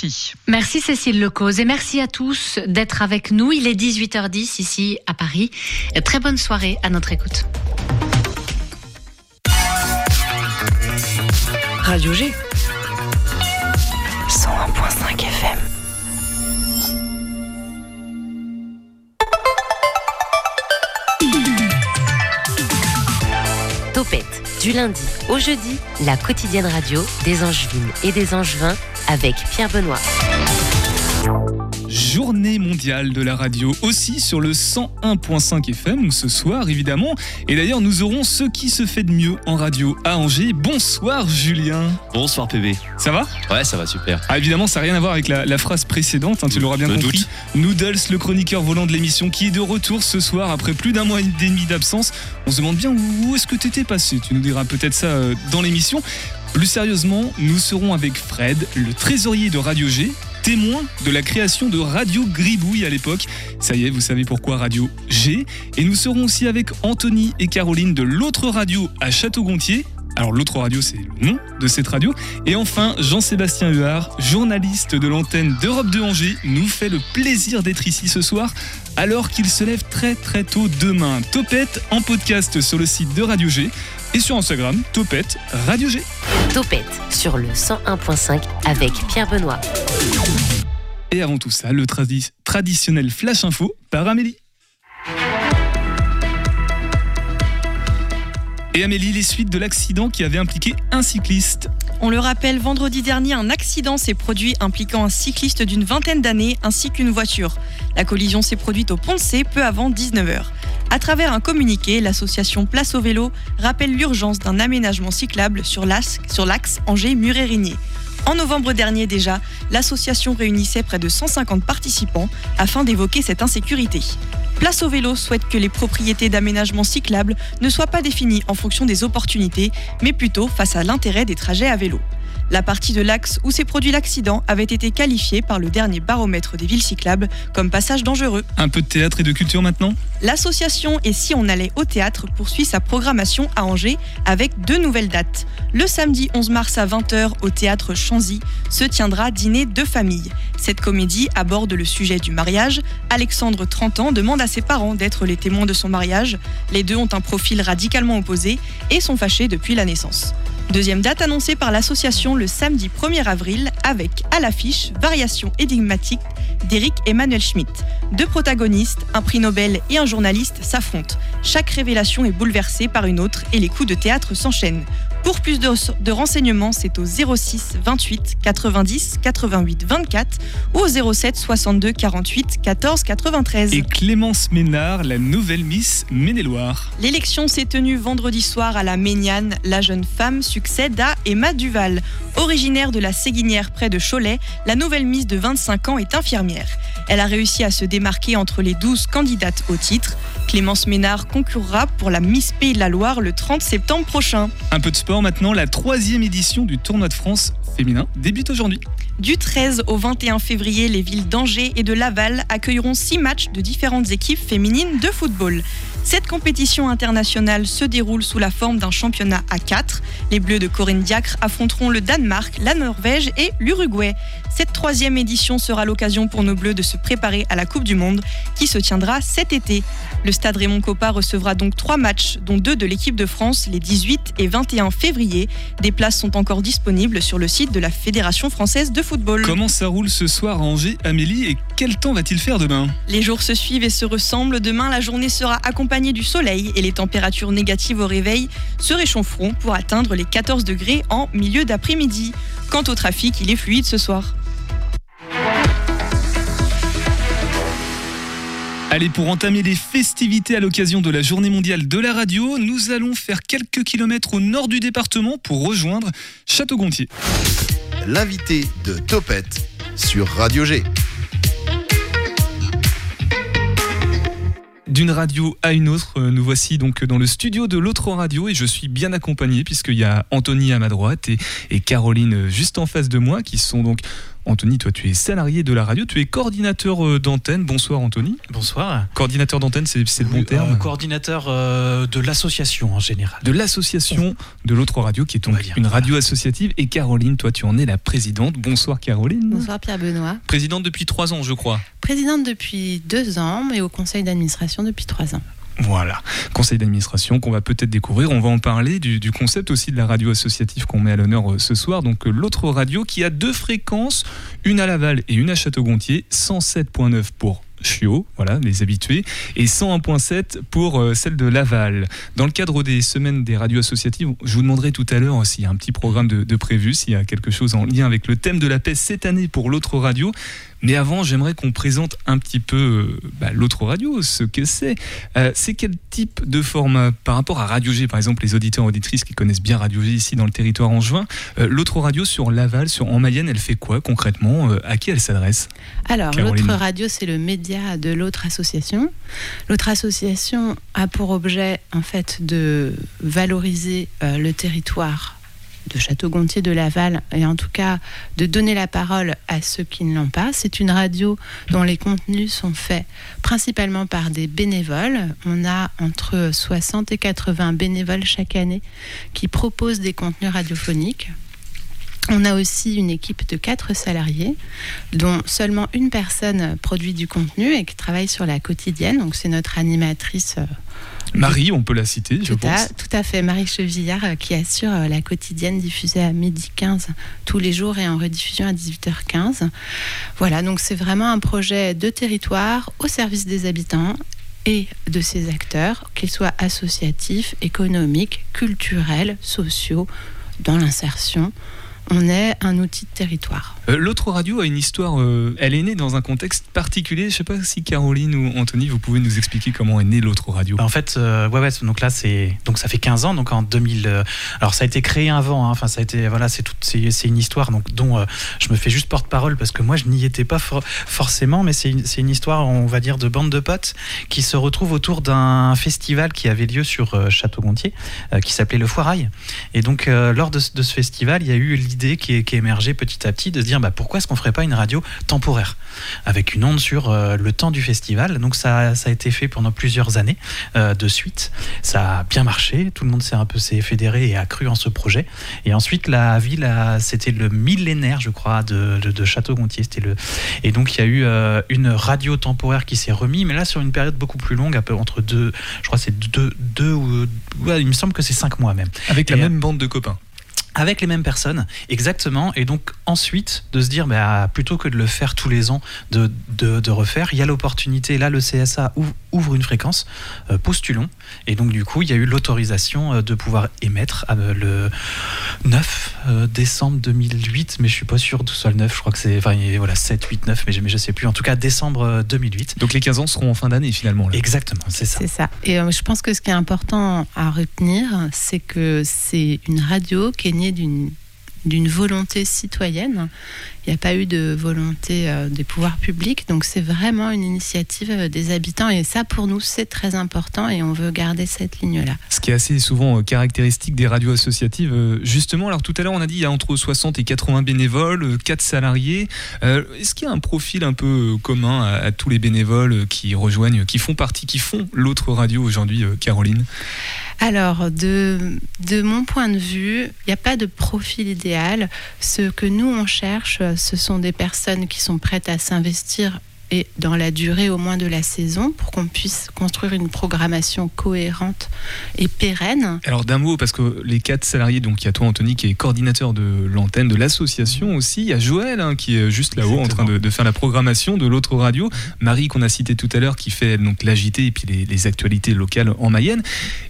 RFI. Merci Cécile Lecause et merci à tous d'être avec nous. Il est 18h10 ici à Paris. Très bonne soirée à notre écoute. Radio G. 101.5 FM. Topette, du lundi au jeudi, la quotidienne radio des Angevines et des Angevins avec Pierre Benoît. Journée mondiale de la radio aussi sur le 101.5 FM ce soir évidemment. Et d'ailleurs nous aurons ce qui se fait de mieux en radio à Angers. Bonsoir Julien. Bonsoir PB. Ça va? Ouais ça va super. Ah évidemment ça n'a rien à voir avec la, phrase précédente, hein, tu l'auras bien Me compris. doute. Noodles, le chroniqueur volant de l'émission qui est de retour ce soir après plus d'un mois et demi d'absence. On se demande bien où est-ce que t'étais passé. Tu nous diras peut-être ça euh, dans l'émission. Plus sérieusement, nous serons avec Fred, le trésorier de Radio G, témoin de la création de Radio Gribouille à l'époque. Ça y est, vous savez pourquoi Radio G. Et nous serons aussi avec Anthony et Caroline de l'autre radio à Château-Gontier. Alors l'autre radio, c'est le nom de cette radio. Et enfin, Jean-Sébastien Huard, journaliste de l'antenne d'Europe de Angers, nous fait le plaisir d'être ici ce soir alors qu'il se lève très très tôt demain. Topette en podcast sur le site de Radio G et sur Instagram, Topette Radio G. Topette sur le 101.5 avec Pierre Benoît. Et avant tout ça, le tradi- traditionnel Flash Info par Amélie. Et Amélie, les suites de l'accident qui avait impliqué un cycliste. On le rappelle, vendredi dernier, un accident s'est produit impliquant un cycliste d'une vingtaine d'années ainsi qu'une voiture. La collision s'est produite au C peu avant 19h. À travers un communiqué, l'association Place au vélo rappelle l'urgence d'un aménagement cyclable sur l'axe Angers-Muret-Rigné. En novembre dernier déjà, l'association réunissait près de 150 participants afin d'évoquer cette insécurité. Place au vélo souhaite que les propriétés d'aménagement cyclable ne soient pas définies en fonction des opportunités, mais plutôt face à l'intérêt des trajets à vélo. La partie de l'axe où s'est produit l'accident avait été qualifiée par le dernier baromètre des villes cyclables comme passage dangereux. Un peu de théâtre et de culture maintenant? L'association Et si on allait au théâtre poursuit sa programmation à Angers avec deux nouvelles dates. Le samedi 11 mars à 20h au théâtre Chanzy se tiendra Dîner de famille. Cette comédie aborde le sujet du mariage. Alexandre, 30 ans, demande à ses parents d'être les témoins de son mariage. Les deux ont un profil radicalement opposé et sont fâchés depuis la naissance. Deuxième date annoncée par l'association le samedi 1er avril avec à l'affiche Variation énigmatique d'Éric Emmanuel Schmitt. Deux protagonistes, un prix Nobel et un journaliste s'affrontent. Chaque révélation est bouleversée par une autre et les coups de théâtre s'enchaînent. Pour plus de, de renseignements, c'est au 06 28 90 88 24 ou au 07 62 48 14 93. Et Clémence Ménard, la nouvelle Miss Maine-et-Loire. L'élection s'est tenue vendredi soir à la Méniane. La jeune femme succède à Emma Duval. Originaire de la Séguinière près de Cholet, la nouvelle Miss de 25 ans est infirmière. Elle a réussi à se démarquer entre les 12 candidates au titre. Clémence Ménard concourra pour la Miss Pays de la Loire le 30 septembre prochain. Un peu de sport maintenant, la troisième édition du tournoi de France féminin débute aujourd'hui. Du 13 au 21 février, les villes d'Angers et de Laval accueilleront six matchs de différentes équipes féminines de football. Cette compétition internationale se déroule sous la forme d'un championnat à 4. Les Bleus de Corinne Diacre affronteront le Danemark, la Norvège et l'Uruguay. Cette troisième édition sera l'occasion pour nos Bleus de se préparer à la Coupe du Monde qui se tiendra cet été. Le stade Raymond Coppa recevra donc trois matchs, dont deux de l'équipe de France les 18 et 21 février. Des places sont encore disponibles sur le site de la Fédération française de football. Comment ça roule ce soir à Angers, Amélie, et quel temps va-t-il faire demain? Les jours se suivent et se ressemblent. Demain, la journée sera accompagnée du soleil et les températures négatives au réveil se réchaufferont pour atteindre les 14 degrés en milieu d'après-midi. Quant au trafic, il est fluide ce soir. Allez, pour entamer les festivités à l'occasion de la journée mondiale de la radio, nous allons faire quelques kilomètres au nord du département pour rejoindre Château-Gontier. L'invité de Topette sur Radio G. D'une radio à une autre, euh, nous voici donc dans le studio de l'autre radio et je suis bien accompagné puisqu'il y a Anthony à ma droite et, et Caroline juste en face de moi qui sont donc Anthony, toi tu es salarié de la radio, tu es coordinateur euh, d'antenne. Bonsoir Anthony. Bonsoir. Coordinateur d'antenne, c'est c'est le bon Oui, terme euh, Coordinateur euh, de l'association en général. de l'association de l'autre radio qui est donc une voilà. radio associative et Caroline, toi tu en es la présidente. Bonsoir Caroline. Bonsoir Pierre Benoît. Présidente depuis trois ans je crois. Présidente depuis deux ans, mais au conseil d'administration depuis trois ans. Voilà, conseil d'administration qu'on va peut-être découvrir. On va en parler du, concept aussi de la radio associative qu'on met à l'honneur euh, ce soir. Donc euh, l'autre radio qui a deux fréquences, une à Laval et une à Château-Gontier, 107.9 pour Chiot, voilà, les habitués, et 101.7 pour euh, celle de Laval. Dans le cadre des semaines des radios associatives, je vous demanderai tout à l'heure s'il y a un petit programme de prévu, s'il y a quelque chose en lien avec le thème de la paix cette année pour l'autre radio. Mais avant, j'aimerais qu'on présente un petit peu euh, bah, l'autre radio, ce que c'est. Euh, c'est quel type de format par rapport à Radio G, par exemple, les auditeurs et auditrices qui connaissent bien Radio G ici dans le territoire angevin. Euh, l'autre radio sur Laval, sur en Mayenne, elle fait quoi concrètement Euh, À qui elle s'adresse? Alors, l'autre radio, c'est le média de l'autre association. L'autre association a pour objet, en fait, de valoriser euh, le territoire de Château-Gontier de Laval et en tout cas de donner la parole à ceux qui ne l'ont pas. C'est une radio dont les contenus sont faits principalement par des bénévoles. On a entre 60 et 80 bénévoles chaque année qui proposent des contenus radiophoniques. On a aussi une équipe de quatre salariés, dont seulement une personne produit du contenu et qui travaille sur la quotidienne. Donc c'est notre animatrice. Marie, on peut la citer, je tout, à, pense. tout à fait, Marie Chevillard, euh, qui assure euh, la quotidienne diffusée à midi 15 tous les jours et en rediffusion à 18h15. Voilà, donc c'est vraiment un projet de territoire au service des habitants et de ses acteurs, qu'ils soient associatifs, économiques, culturels, sociaux, dans l'insertion. On est un outil de territoire. Euh, L'autre radio a une histoire, euh, elle est née dans un contexte particulier. Je ne sais pas si Caroline ou Anthony, vous pouvez nous expliquer comment est née l'autre radio. Bah, en fait, euh, ouais, ouais, donc là, c'est donc ça fait 15 ans, donc en 2000. euh, alors ça a été créé avant, hein, enfin ça a été, voilà, c'est tout, c'est une histoire, donc dont euh, je me fais juste porte-parole parce que moi je n'y étais pas for- forcément, mais c'est une, c'est une histoire, on va dire, de bande de potes qui se retrouvent autour d'un festival qui avait lieu sur euh, Château-Gontier, euh, qui s'appelait le Foirail. Et donc euh, lors de, ce- de ce festival, il y a eu l'idée qui qui émergée petit à petit de se dire, bah, pourquoi est-ce qu'on ferait pas une radio temporaire avec une onde sur euh, le temps du festival. Donc ça, ça a été fait pendant plusieurs années euh, de suite. Ça a bien marché, tout le monde s'est un peu s'est fédéré et a cru en ce projet. Et ensuite la ville, c'était le millénaire, je crois, de, de, de Château-Gontier. C'était le et donc il y a eu euh, une radio temporaire qui s'est remis, mais là sur une période beaucoup plus longue, un peu entre deux, je crois c'est deux, deux ou ouais, il me semble que c'est cinq mois même Avec la Et, même bande de copains. Avec les mêmes personnes, exactement. Et donc ensuite de se dire, bah, plutôt que de le faire tous les ans, de, de, de refaire, il y a l'opportunité. Là, le CSA ouvre, ouvre une fréquence, euh, postulons. Et donc du coup, il y a eu l'autorisation euh, de pouvoir émettre euh, le 9 euh, décembre 2008, mais je suis pas sûr que ce soit le 9. Je crois que c'est, enfin, voilà, 7, 8, 9, mais je, mais je sais plus. En tout cas, décembre euh, 2008. Donc les 15 ans seront en fin d'année finalement. là. Exactement, c'est ça. C'est ça. Et euh, je pense que ce qui est important à retenir, c'est que c'est une radio qui est d'une volonté citoyenne. Il n'y a pas eu de volonté euh, des pouvoirs publics, donc c'est vraiment une initiative euh, des habitants et ça pour nous c'est très important et on veut garder cette ligne-là. Ce qui est assez souvent euh, caractéristique des radios associatives. Justement, alors tout à l'heure on a dit il y a entre 60 et 80 bénévoles, 4 salariés. Est-ce qu'il y a un profil un peu commun à, à tous les bénévoles qui rejoignent, qui font partie, qui font l'autre radio aujourd'hui, Caroline? Alors, de, de mon point de vue, il n'y a pas de profil idéal. Ce que nous, on cherche, ce sont des personnes qui sont prêtes à s'investir et dans la durée au moins de la saison pour qu'on puisse construire une programmation cohérente et pérenne. Alors d'un mot, parce que les quatre salariés, donc il y a toi Anthony qui est coordinateur de l'antenne de l'association aussi, il y a Joël hein, qui est juste là-haut en train de, de faire la programmation de l'autre radio, Marie qu'on a cité tout à l'heure qui fait donc l'agité et puis les, les actualités locales en Mayenne,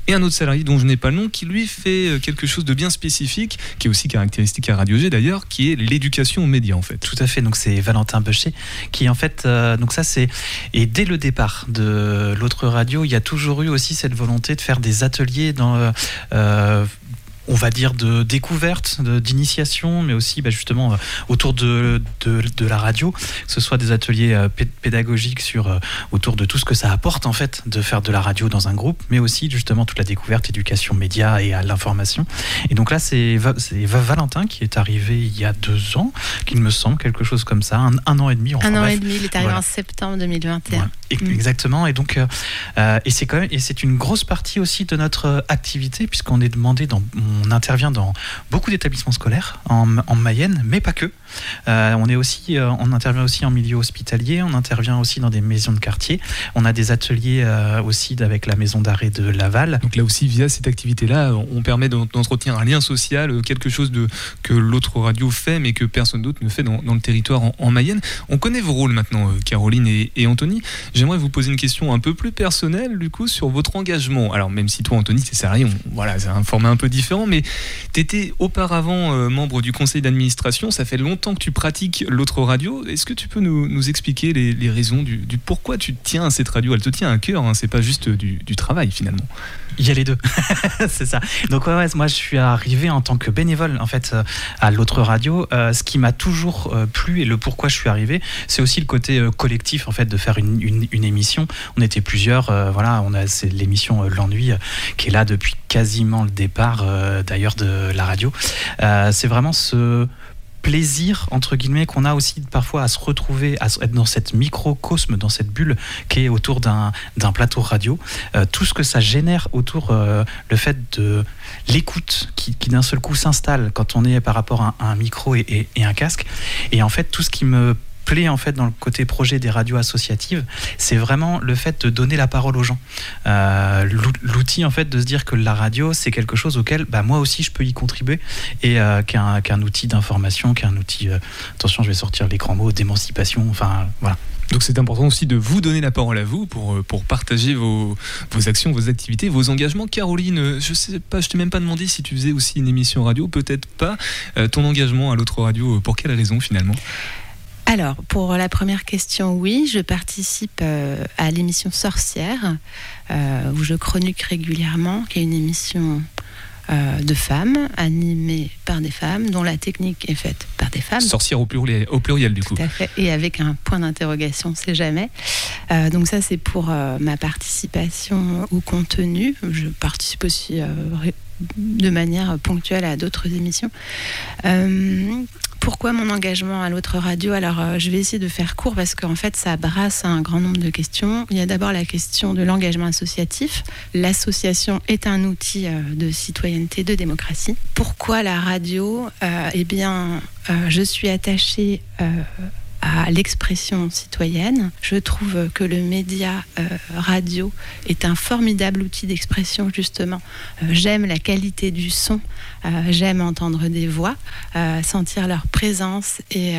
et un autre salarié dont je n'ai pas le nom qui lui fait euh, quelque chose de bien spécifique, qui est aussi caractéristique à Radio G d'ailleurs, qui est l'éducation aux médias en fait. Tout à fait. Donc c'est Valentin Becher qui en fait euh, donc ça c'est et dès le départ de l'autre radio, il y a toujours eu aussi cette volonté de faire des ateliers dans euh, on va dire, de découverte, d'initiation, mais aussi bah, justement euh, autour de, de, de la radio, que ce soit des ateliers euh, pé- pédagogiques sur, euh, autour de tout ce que ça apporte en fait de faire de la radio dans un groupe, mais aussi justement toute la découverte, éducation média et à l'information. Et donc là, c'est Va- c'est Va- Valentin qui est arrivé il y a deux ans, qu'il me semble, quelque chose comme ça, un, un an et demi. enfin, Un an bref. et demi, il est arrivé Voilà. en septembre 2021. Voilà. Et- Mm. Exactement. Et donc, euh, et c'est quand même, et c'est une grosse partie aussi de notre activité puisqu'on est demandé dans, on intervient dans beaucoup d'établissements scolaires en Mayenne, mais pas que. Euh, on est aussi, euh, on intervient aussi en milieu hospitalier, on intervient aussi dans des maisons de quartier. On a des ateliers euh, aussi avec la maison d'arrêt de Laval. Donc là aussi, via cette activité-là, on permet d'en- d'entretenir un lien social, quelque chose de, que l'autre radio fait, mais que personne d'autre ne fait dans, le territoire en, en Mayenne. On connaît vos rôles maintenant, Caroline et, Anthony. J'aimerais vous poser une question un peu plus personnelle, du coup, sur votre engagement. Alors, même si toi, Anthony, c'est salarié, on- voilà, c'est un format un peu différent, mais tu étais auparavant membre du conseil d'administration. Ça fait longtemps que tu pratiques l'autre radio. Est-ce que tu peux nous, expliquer les, raisons du, pourquoi tu tiens à cette radio? Elle te tient à cœur, hein, c'est pas juste du, du travail finalement. Il y a les deux, c'est ça. Donc ouais, moi je suis arrivé en tant que bénévole en fait euh, à l'autre radio. Euh, ce qui m'a toujours euh, plu et le pourquoi je suis arrivé, c'est aussi le côté euh, collectif en fait de faire une, émission. On était plusieurs, euh, voilà, on a c'est l'émission euh, l'ennui euh, qui est là depuis quasiment le départ euh, d'ailleurs de la radio. Euh, c'est vraiment ce plaisir entre guillemets qu'on a aussi parfois à se retrouver à être dans cette microcosme dans cette bulle qui est autour d'un plateau radio. Euh, tout ce que ça génère autour euh, le fait de l'écoute qui, qui d'un seul coup s'installe quand on est par rapport à, un- micro et un casque. Et en fait tout ce qui me plaît en fait dans le côté projet des radios associatives c'est vraiment le fait de donner la parole aux gens Euh, l'ou- l'outil en fait de se dire que la radio c'est quelque chose auquel bah, moi aussi je peux y contribuer et euh, qu'un qu'un outil d'information qu'un outil euh, attention je vais sortir les grands mots d'émancipation enfin voilà Donc c'est important aussi de vous donner la parole à vous pour, euh, pour partager vos, vos actions, vos activités, vos engagements. Caroline, je sais pas, je t'ai même pas demandé si tu faisais aussi une émission radio, peut-être pas. Ton engagement à l'autre radio, pour quelle raison finalement? Alors, pour la première question, oui, je participe euh, à l'émission Sorcière, euh, où je chronique régulièrement, qui est une émission euh, de femmes, animée par des femmes, dont la technique est faite par des femmes. Sorcière au pluriel, au pluriel du coup. Tout à fait, et avec un point d'interrogation, c'est jamais. Donc ça, c'est pour ma participation au contenu. Je participe aussi de manière ponctuelle à d'autres émissions. Pourquoi mon engagement à l'autre radio Alors, euh, je vais essayer de faire court parce qu'en fait, ça brasse un grand nombre de questions. Il y a d'abord la question de l'engagement associatif. L'association est un outil euh, de citoyenneté, de démocratie. Pourquoi la radio Euh, Eh bien, je suis attachée à l'expression citoyenne. Je trouve que le média euh, radio est un formidable outil d'expression, justement. Euh, j'aime la qualité du son, euh, j'aime entendre des voix, sentir leur présence et,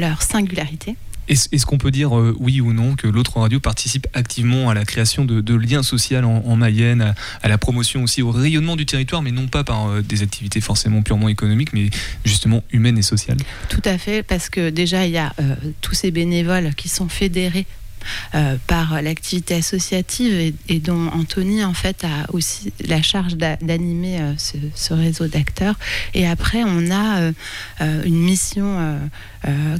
leur singularité. Est-ce qu'on peut dire euh, oui ou non que l'autre radio participe activement à la création de, liens sociaux en, en Mayenne, à, à la promotion aussi, au rayonnement du territoire, mais non pas par euh, des activités forcément purement économiques, mais justement humaines et sociales? Tout à fait, parce que déjà, il y a euh, tous ces bénévoles qui sont fédérés euh, par l'activité associative et, dont Anthony, en fait, a aussi la charge d'a- d'animer euh, ce, réseau d'acteurs. Et après, on a euh, une mission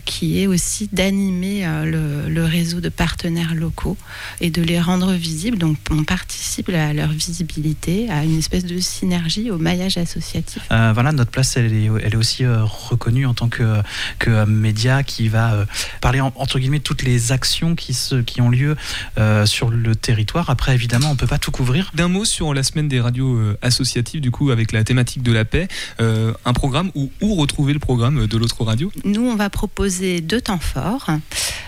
qui est aussi d'animer le, réseau de partenaires locaux et de les rendre visibles. Donc, on participe à leur visibilité, à une espèce de synergie, au maillage associatif. Voilà, notre place, elle est, elle est aussi reconnue en tant que, que média qui va parler en- entre guillemets toutes les actions qui, se, qui ont lieu euh, sur le territoire. Après, évidemment, on ne peut pas tout couvrir. D'un mot sur la semaine des radios euh, associatives, du coup, avec la thématique de la paix, euh, un programme ou où retrouver le programme de l'autre radio? Nous, on va proposer deux temps forts.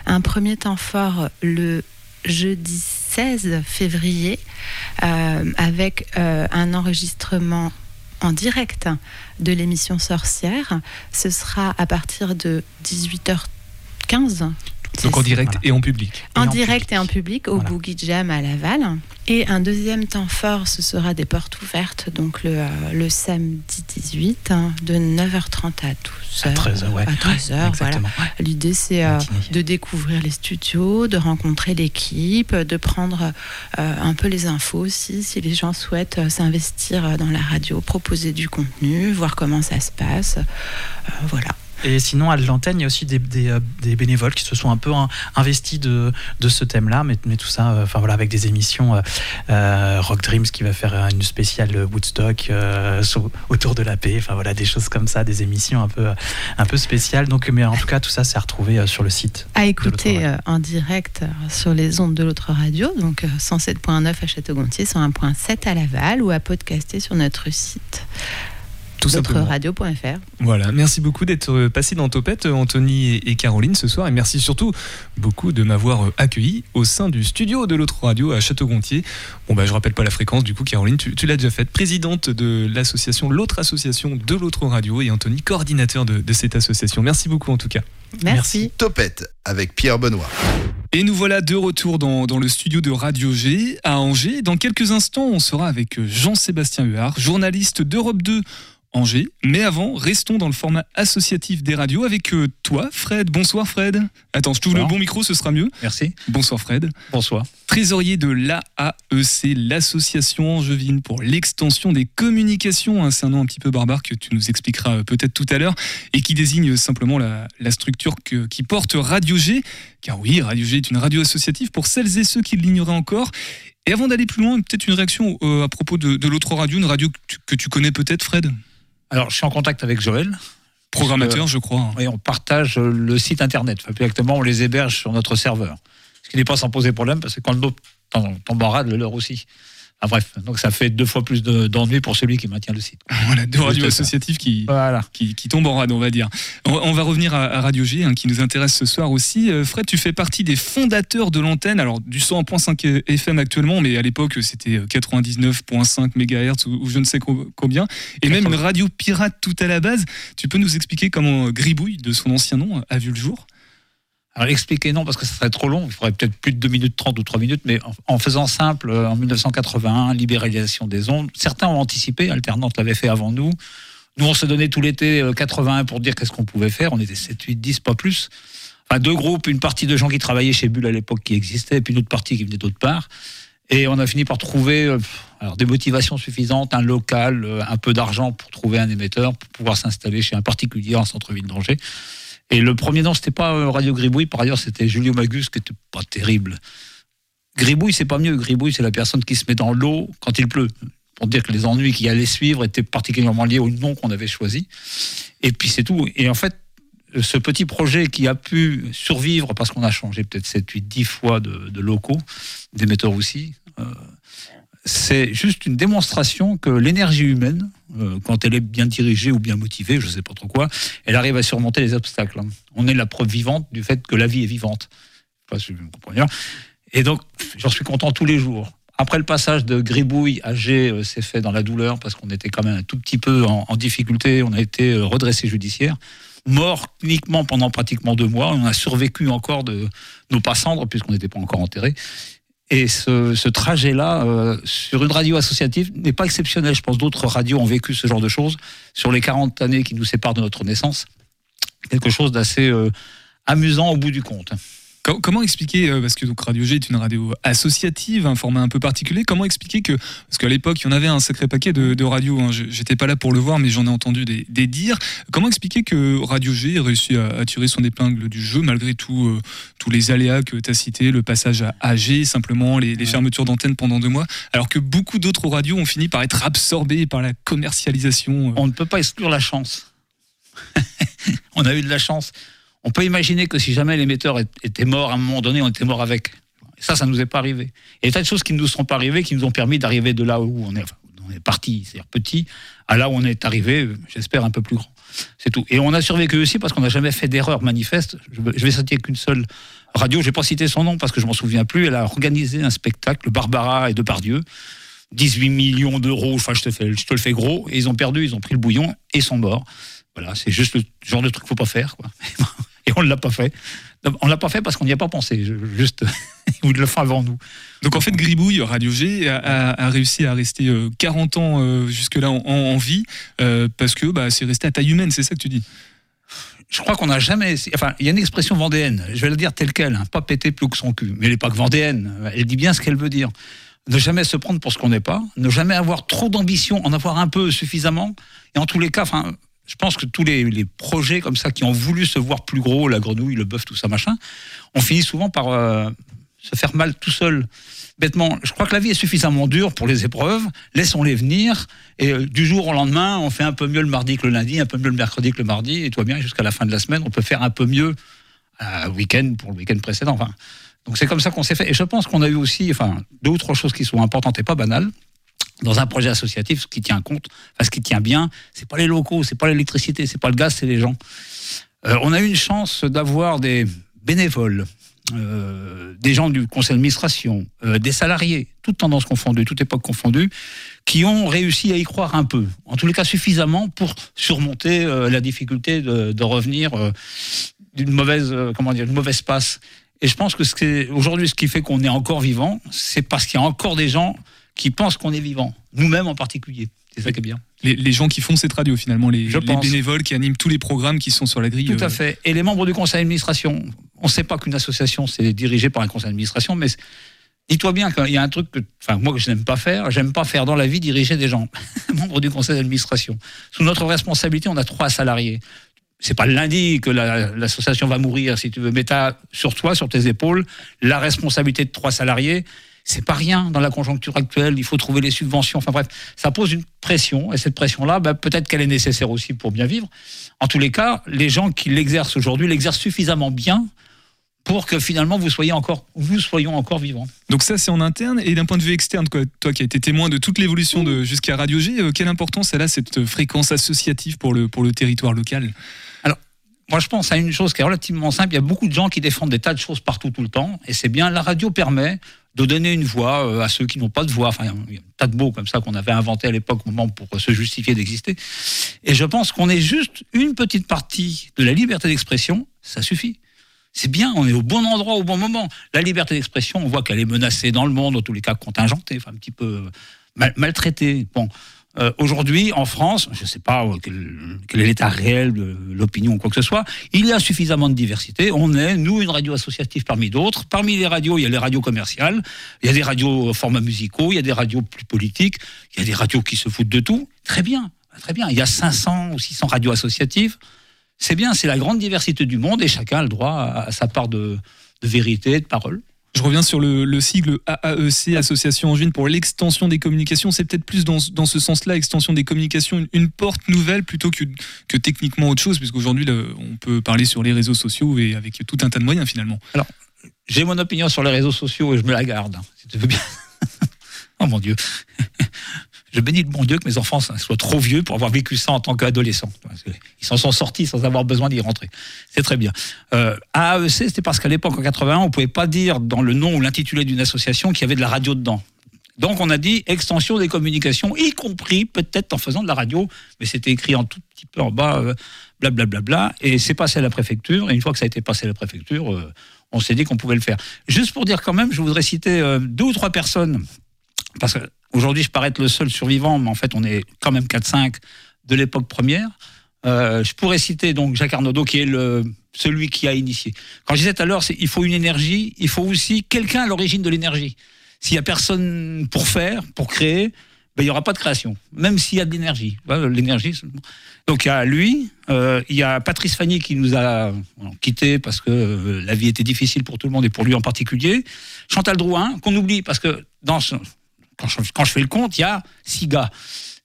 Un premier temps fort le jeudi 16 février euh, avec euh, un enregistrement en direct de l'émission Sorcière. Ce sera à partir de 18h15. Donc en direct Voilà. et en public. En, Et en direct public. et en public au Voilà. Boogie Jam à Laval. Et un deuxième temps fort, ce sera des portes ouvertes, donc le, euh, le samedi 18, hein, de 9h30 à 12h. À 13h, ouais. À 13h, voilà. Exactement. Ouais. L'idée, c'est euh, de découvrir les studios, de rencontrer l'équipe, de prendre euh, un peu les infos aussi, si les gens souhaitent s'investir dans la radio, proposer du contenu, voir comment ça se passe. Voilà. Et sinon, à l'antenne, il y a aussi des, des, euh, des bénévoles qui se sont un peu investis de, de ce thème-là, mais, mais tout ça, euh, enfin voilà, avec des émissions euh, Rock Dreams qui va faire une spéciale Woodstock euh, sur- autour de la paix, enfin voilà, des choses comme ça, des émissions un peu, un peu spéciales. Donc, mais en tout cas, tout ça, c'est à retrouver euh, sur le site. À écouter en direct sur les ondes de l'autre radio, donc euh, 107.9 à Château-Gontier, 101.7 à Laval, ou à podcaster sur notre site Tout simplement. radio.fr. Voilà, merci beaucoup d'être euh, passé dans Topette, euh, Anthony et Caroline ce soir, et merci surtout beaucoup de m'avoir euh, accueilli au sein du studio de l'autre radio à Château-Gontier. Bon bah je rappelle pas la fréquence, du coup Caroline, tu, tu l'as déjà faite, présidente de l'association, l'autre association de l'autre radio, et Anthony, coordinateur de, de cette association. Merci beaucoup en tout cas. Merci. Topette avec Pierre Benoît. Et nous voilà de retour dans, dans le studio de Radio G à Angers. Dans quelques instants, on sera avec Jean-Sébastien Huard, journaliste d'Europe 2 Angers. Mais avant, restons dans le format associatif des radios avec euh, toi, Fred. Bonsoir, Fred. Attends, je t'ouvre le bon micro, ce sera mieux. Merci. Bonsoir, Fred. Bonsoir. Trésorier de l'AAEC, l'association angevine pour l'extension des communications. hein, C'est un nom un petit peu barbare que tu nous expliqueras euh, peut-être tout à l'heure et qui désigne simplement la, la structure que- qui porte Radio G. Car oui, Radio G est une radio associative pour celles et ceux qui l'ignoraient encore. Et avant d'aller plus loin, peut-être une réaction euh, à propos de, de l'autre radio, une radio que tu, que tu connais peut-être, Fred? Alors, je suis en contact avec Joël. Programmateur, je crois. Et on partage le site internet. Enfin, plus exactement, on les héberge sur notre serveur. Ce qui n'est pas sans poser problème, parce que quand le nôtre tombe tombe en rade, le leur aussi. Ah, bref, donc ça fait deux fois plus de- d'ennuis pour celui qui maintient le site. Voilà, deux radios associatives qui, Voilà. qui, qui tombe en rade, on va dire. On, on va revenir à, à Radio G, hein, qui nous intéresse ce soir aussi. Euh, Fred, tu fais partie des fondateurs de l'antenne, alors du 100.5 FM actuellement, mais à l'époque c'était euh, 99.5 MHz ou, ou je ne sais co- combien, et même une radio pirate tout à la base. Tu peux nous expliquer comment euh, Gribouille, de son ancien nom, a vu le jour? Alors, non, parce que ça serait trop long. Il faudrait peut-être plus de 2 minutes 30 ou 3 minutes, mais en, faisant simple, euh, en 1981, libéralisation des ondes. Certains ont anticipé, Alternante l'avait fait avant nous. Nous, on se donnait tout l'été euh, 81 pour dire qu'est-ce qu'on pouvait faire. On était 7, 8, 10, pas plus. Enfin, deux groupes, une partie de gens qui travaillaient chez Bull à l'époque qui existait, puis une autre partie qui venait d'autre part. Et on a fini par trouver euh, alors, des motivations suffisantes, un local, euh, un peu d'argent pour trouver un émetteur, pour pouvoir s'installer chez un particulier en centre-ville d'Angers. Et le premier nom, c'était pas euh, Radio Gribouille, par ailleurs, c'était Julio Magus, qui était pas terrible. Gribouille, c'est pas mieux. Gribouille, c'est la personne qui se met dans l'eau quand il pleut. Pour dire que les ennuis qui allaient suivre étaient particulièrement liés au nom qu'on avait choisi. Et puis c'est tout. Et en fait, ce petit projet qui a pu survivre parce qu'on a changé peut-être 7, 8, 10 fois de, de locaux, d'émetteurs aussi, euh, c'est juste une démonstration que l'énergie humaine, euh, quand elle est bien dirigée ou bien motivée, je ne sais pas trop quoi, elle arrive à surmonter les obstacles. On est la preuve vivante du fait que la vie est vivante. Je sais pas si me. Et donc, j'en suis content tous les jours. Après le passage de Gribouille à G, euh, c'est fait dans la douleur parce qu'on était quand même un tout petit peu en, difficulté. On a été euh, redressé judiciaire. Mort uniquement pendant pratiquement deux mois. On a survécu encore de nos pas cendres puisqu'on n'était pas encore enterrés. Et ce, ce trajet-là, euh, sur une radio associative, n'est pas exceptionnel. Je pense d'autres radios ont vécu ce genre de choses sur les 40 années qui nous séparent de notre naissance. Quelque chose d'assez euh, amusant au bout du compte. Com- Comment expliquer, euh, parce que donc Radio G est une radio associative, un format un peu particulier, comment expliquer que, parce qu'à l'époque, il y en avait un sacré paquet de, de radios, hein, je- j'étais pas là pour le voir, mais j'en ai entendu des, des dires, comment expliquer que Radio G ait réussi à, à tirer son épingle du jeu, malgré tout, euh, tous les aléas que tu as cités, le passage à AG, simplement, les, les fermetures d'antennes pendant deux mois, alors que beaucoup d'autres radios ont fini par être absorbées par la commercialisation. euh. On ne peut pas exclure la chance. on a eu de la chance. On peut imaginer que si jamais l'émetteur était mort à un moment donné, on était mort avec. Et ça, ça ne nous est pas arrivé. Il y a des tas de choses qui ne nous sont pas arrivées, qui nous ont permis d'arriver de là où on est, parti, c'est-à-dire petit, à là où on est arrivé, j'espère un peu plus grand. C'est tout. Et on a survécu aussi parce qu'on n'a jamais fait d'erreur manifeste. Je vais, citer qu'une seule radio, je vais pas citer son nom parce que je m'en souviens plus. Elle a organisé un spectacle, Barbara et Depardieu. 18 millions d'euros, enfin je te, le fais gros, et ils ont perdu, ils ont pris le bouillon et sont morts. Voilà, c'est juste le genre de truc qu'il faut pas faire. Et on ne l'a pas fait. On ne l'a pas fait parce qu'on n'y a pas pensé. Juste, ils le font avant nous. Donc en fait, Gribouille, Radio G, a, a- a réussi à rester euh, 40 ans euh, jusque-là en, en vie euh, parce que bah, c'est resté à taille humaine, c'est ça que tu dis? Je crois qu'on n'a jamais. Enfin, il y a une expression vendéenne. Je vais la dire telle quelle. hein, pas péter plus que son cul. Mais elle n'est pas que vendéenne. Elle dit bien ce qu'elle veut dire. Ne jamais se prendre pour ce qu'on n'est pas. Ne jamais avoir trop d'ambition. En avoir un peu suffisamment. Et en tous les cas, enfin. Je pense que tous les, projets comme ça qui ont voulu se voir plus gros, la grenouille, le bœuf, tout ça, machin, on finit souvent par euh, se faire mal tout seul. Bêtement, je crois que la vie est suffisamment dure pour les épreuves. Laissons-les venir. Et euh, du jour au lendemain, on fait un peu mieux le mardi que le lundi, un peu mieux le mercredi que le mardi. Et toi bien, jusqu'à la fin de la semaine, on peut faire un peu mieux un week-end pour le week-end précédent. Enfin, donc c'est comme ça qu'on s'est fait. Et je pense qu'on a eu aussi, enfin, deux ou trois choses qui sont importantes et pas banales. Dans un projet associatif, ce qui tient compte, ce qui tient bien, c'est pas les locaux, c'est pas l'électricité, c'est pas le gaz, c'est les gens. Euh, on a eu une chance d'avoir des bénévoles, euh, des gens du conseil d'administration, euh, des salariés, toutes tendances confondues, toute époque confondue, qui ont réussi à y croire un peu, en tous les cas suffisamment pour surmonter euh, la difficulté de, de revenir euh, d'une mauvaise, euh, comment dire, d'une mauvaise passe. Et je pense que aujourd'hui, ce qui fait qu'on est encore vivant, c'est parce qu'il y a encore des gens qui pensent qu'on est vivant, nous-mêmes en particulier. C'est ça qui est bien. les, les gens qui font cette radio finalement, les, bénévoles qui animent tous les programmes qui sont sur la grille. Tout euh, à fait. Et les membres du conseil d'administration, on ne sait pas qu'une association c'est dirigé par un conseil d'administration, mais dis-toi bien qu'il y a un truc que, enfin, moi que je n'aime pas faire, j'aime pas faire dans la vie diriger des gens, membres du conseil d'administration. Sous notre responsabilité, on a trois salariés. C'est pas le lundi que la- l'association va mourir, si tu veux, mais tu as sur toi, sur tes épaules, la responsabilité de trois salariés. C'est pas rien dans la conjoncture actuelle. Il faut trouver les subventions. Enfin bref, ça pose une pression. Et cette pression-là, bah, peut-être qu'elle est nécessaire aussi pour bien vivre. En tous les cas, les gens qui l'exercent aujourd'hui l'exercent suffisamment bien pour que finalement vous soyez encore, vous soyons encore vivants. Donc ça c'est en interne et d'un point de vue externe, toi qui as été témoin de toute l'évolution de jusqu'à Radio G, euh, quelle importance elle a cette fréquence associative pour le pour le territoire local? Moi, je pense à une chose qui est relativement simple. Il y a beaucoup de gens qui défendent des tas de choses partout, tout le temps. Et c'est bien, la radio permet de donner une voix euh, à ceux qui n'ont pas de voix. Enfin, il y a un tas de mots comme ça qu'on avait inventé à l'époque, pour se justifier d'exister. Et je pense qu'on est juste une petite partie de la liberté d'expression. Ça suffit. C'est bien, on est au bon endroit au bon moment. La liberté d'expression, on voit qu'elle est menacée dans le monde, en tous les cas contingentée, enfin un petit peu mal- maltraitée. Bon, euh, aujourd'hui, en France, je ne sais pas euh, quel, est l'état réel de l'opinion ou quoi que ce soit, il y a suffisamment de diversité. On est, nous, une radio associative parmi d'autres. Parmi les radios, il y a les radios commerciales, il y a des radios formats musicaux, il y a des radios plus politiques, il y a des radios qui se foutent de tout. Très bien, très bien. Il y a 500 ou 600 radios associatives. C'est bien, c'est la grande diversité du monde et chacun a le droit à, sa part de, de vérité, de parole. Je reviens sur le, le sigle AAEC, Association Angevine pour l'extension des communications. C'est peut-être plus dans, ce- sens-là, extension des communications, une, porte nouvelle plutôt que, que techniquement autre chose, puisqu'aujourd'hui, on peut parler sur les réseaux sociaux et avec tout un tas de moyens finalement. J'ai mon opinion sur les réseaux sociaux et je me la garde, hein, si tu veux bien. oh mon Dieu. Je bénis le bon Dieu que mes enfants soient trop vieux pour avoir vécu ça en tant qu'adolescents. Ils s'en sont sortis sans avoir besoin d'y rentrer. C'est très bien. Euh, AAEC, c'était parce qu'à l'époque, en 81, on ne pouvait pas dire dans le nom ou l'intitulé d'une association qu'il y avait de la radio dedans. Donc on a dit extension des communications, y compris peut-être en faisant de la radio, mais c'était écrit en tout petit peu en bas, euh, blablabla, et c'est passé à la préfecture, et une fois que ça a été passé à la préfecture, euh, on s'est dit qu'on pouvait le faire. Juste pour dire quand même, je voudrais citer euh, deux ou trois personnes, parce qu'aujourd'hui je parais être le seul survivant, mais en fait on est quand même 4-5 de l'époque première. Euh, je pourrais citer donc Jacques Arnaudot, qui est le, celui qui a initié. Quand je disais tout à l'heure, il faut une énergie, il faut aussi quelqu'un à l'origine de l'énergie. S'il y a personne pour faire, pour créer, ben, il n'y aura pas de création, même s'il y a de l'énergie. Voilà, L'énergie. Donc il y a lui, euh, il y a Patrice Fanny qui nous a bon, quittés parce que euh, la vie était difficile pour tout le monde et pour lui en particulier. Chantal Drouin, qu'on oublie parce que dans ce- quand, je, fais le compte, il y a six gars.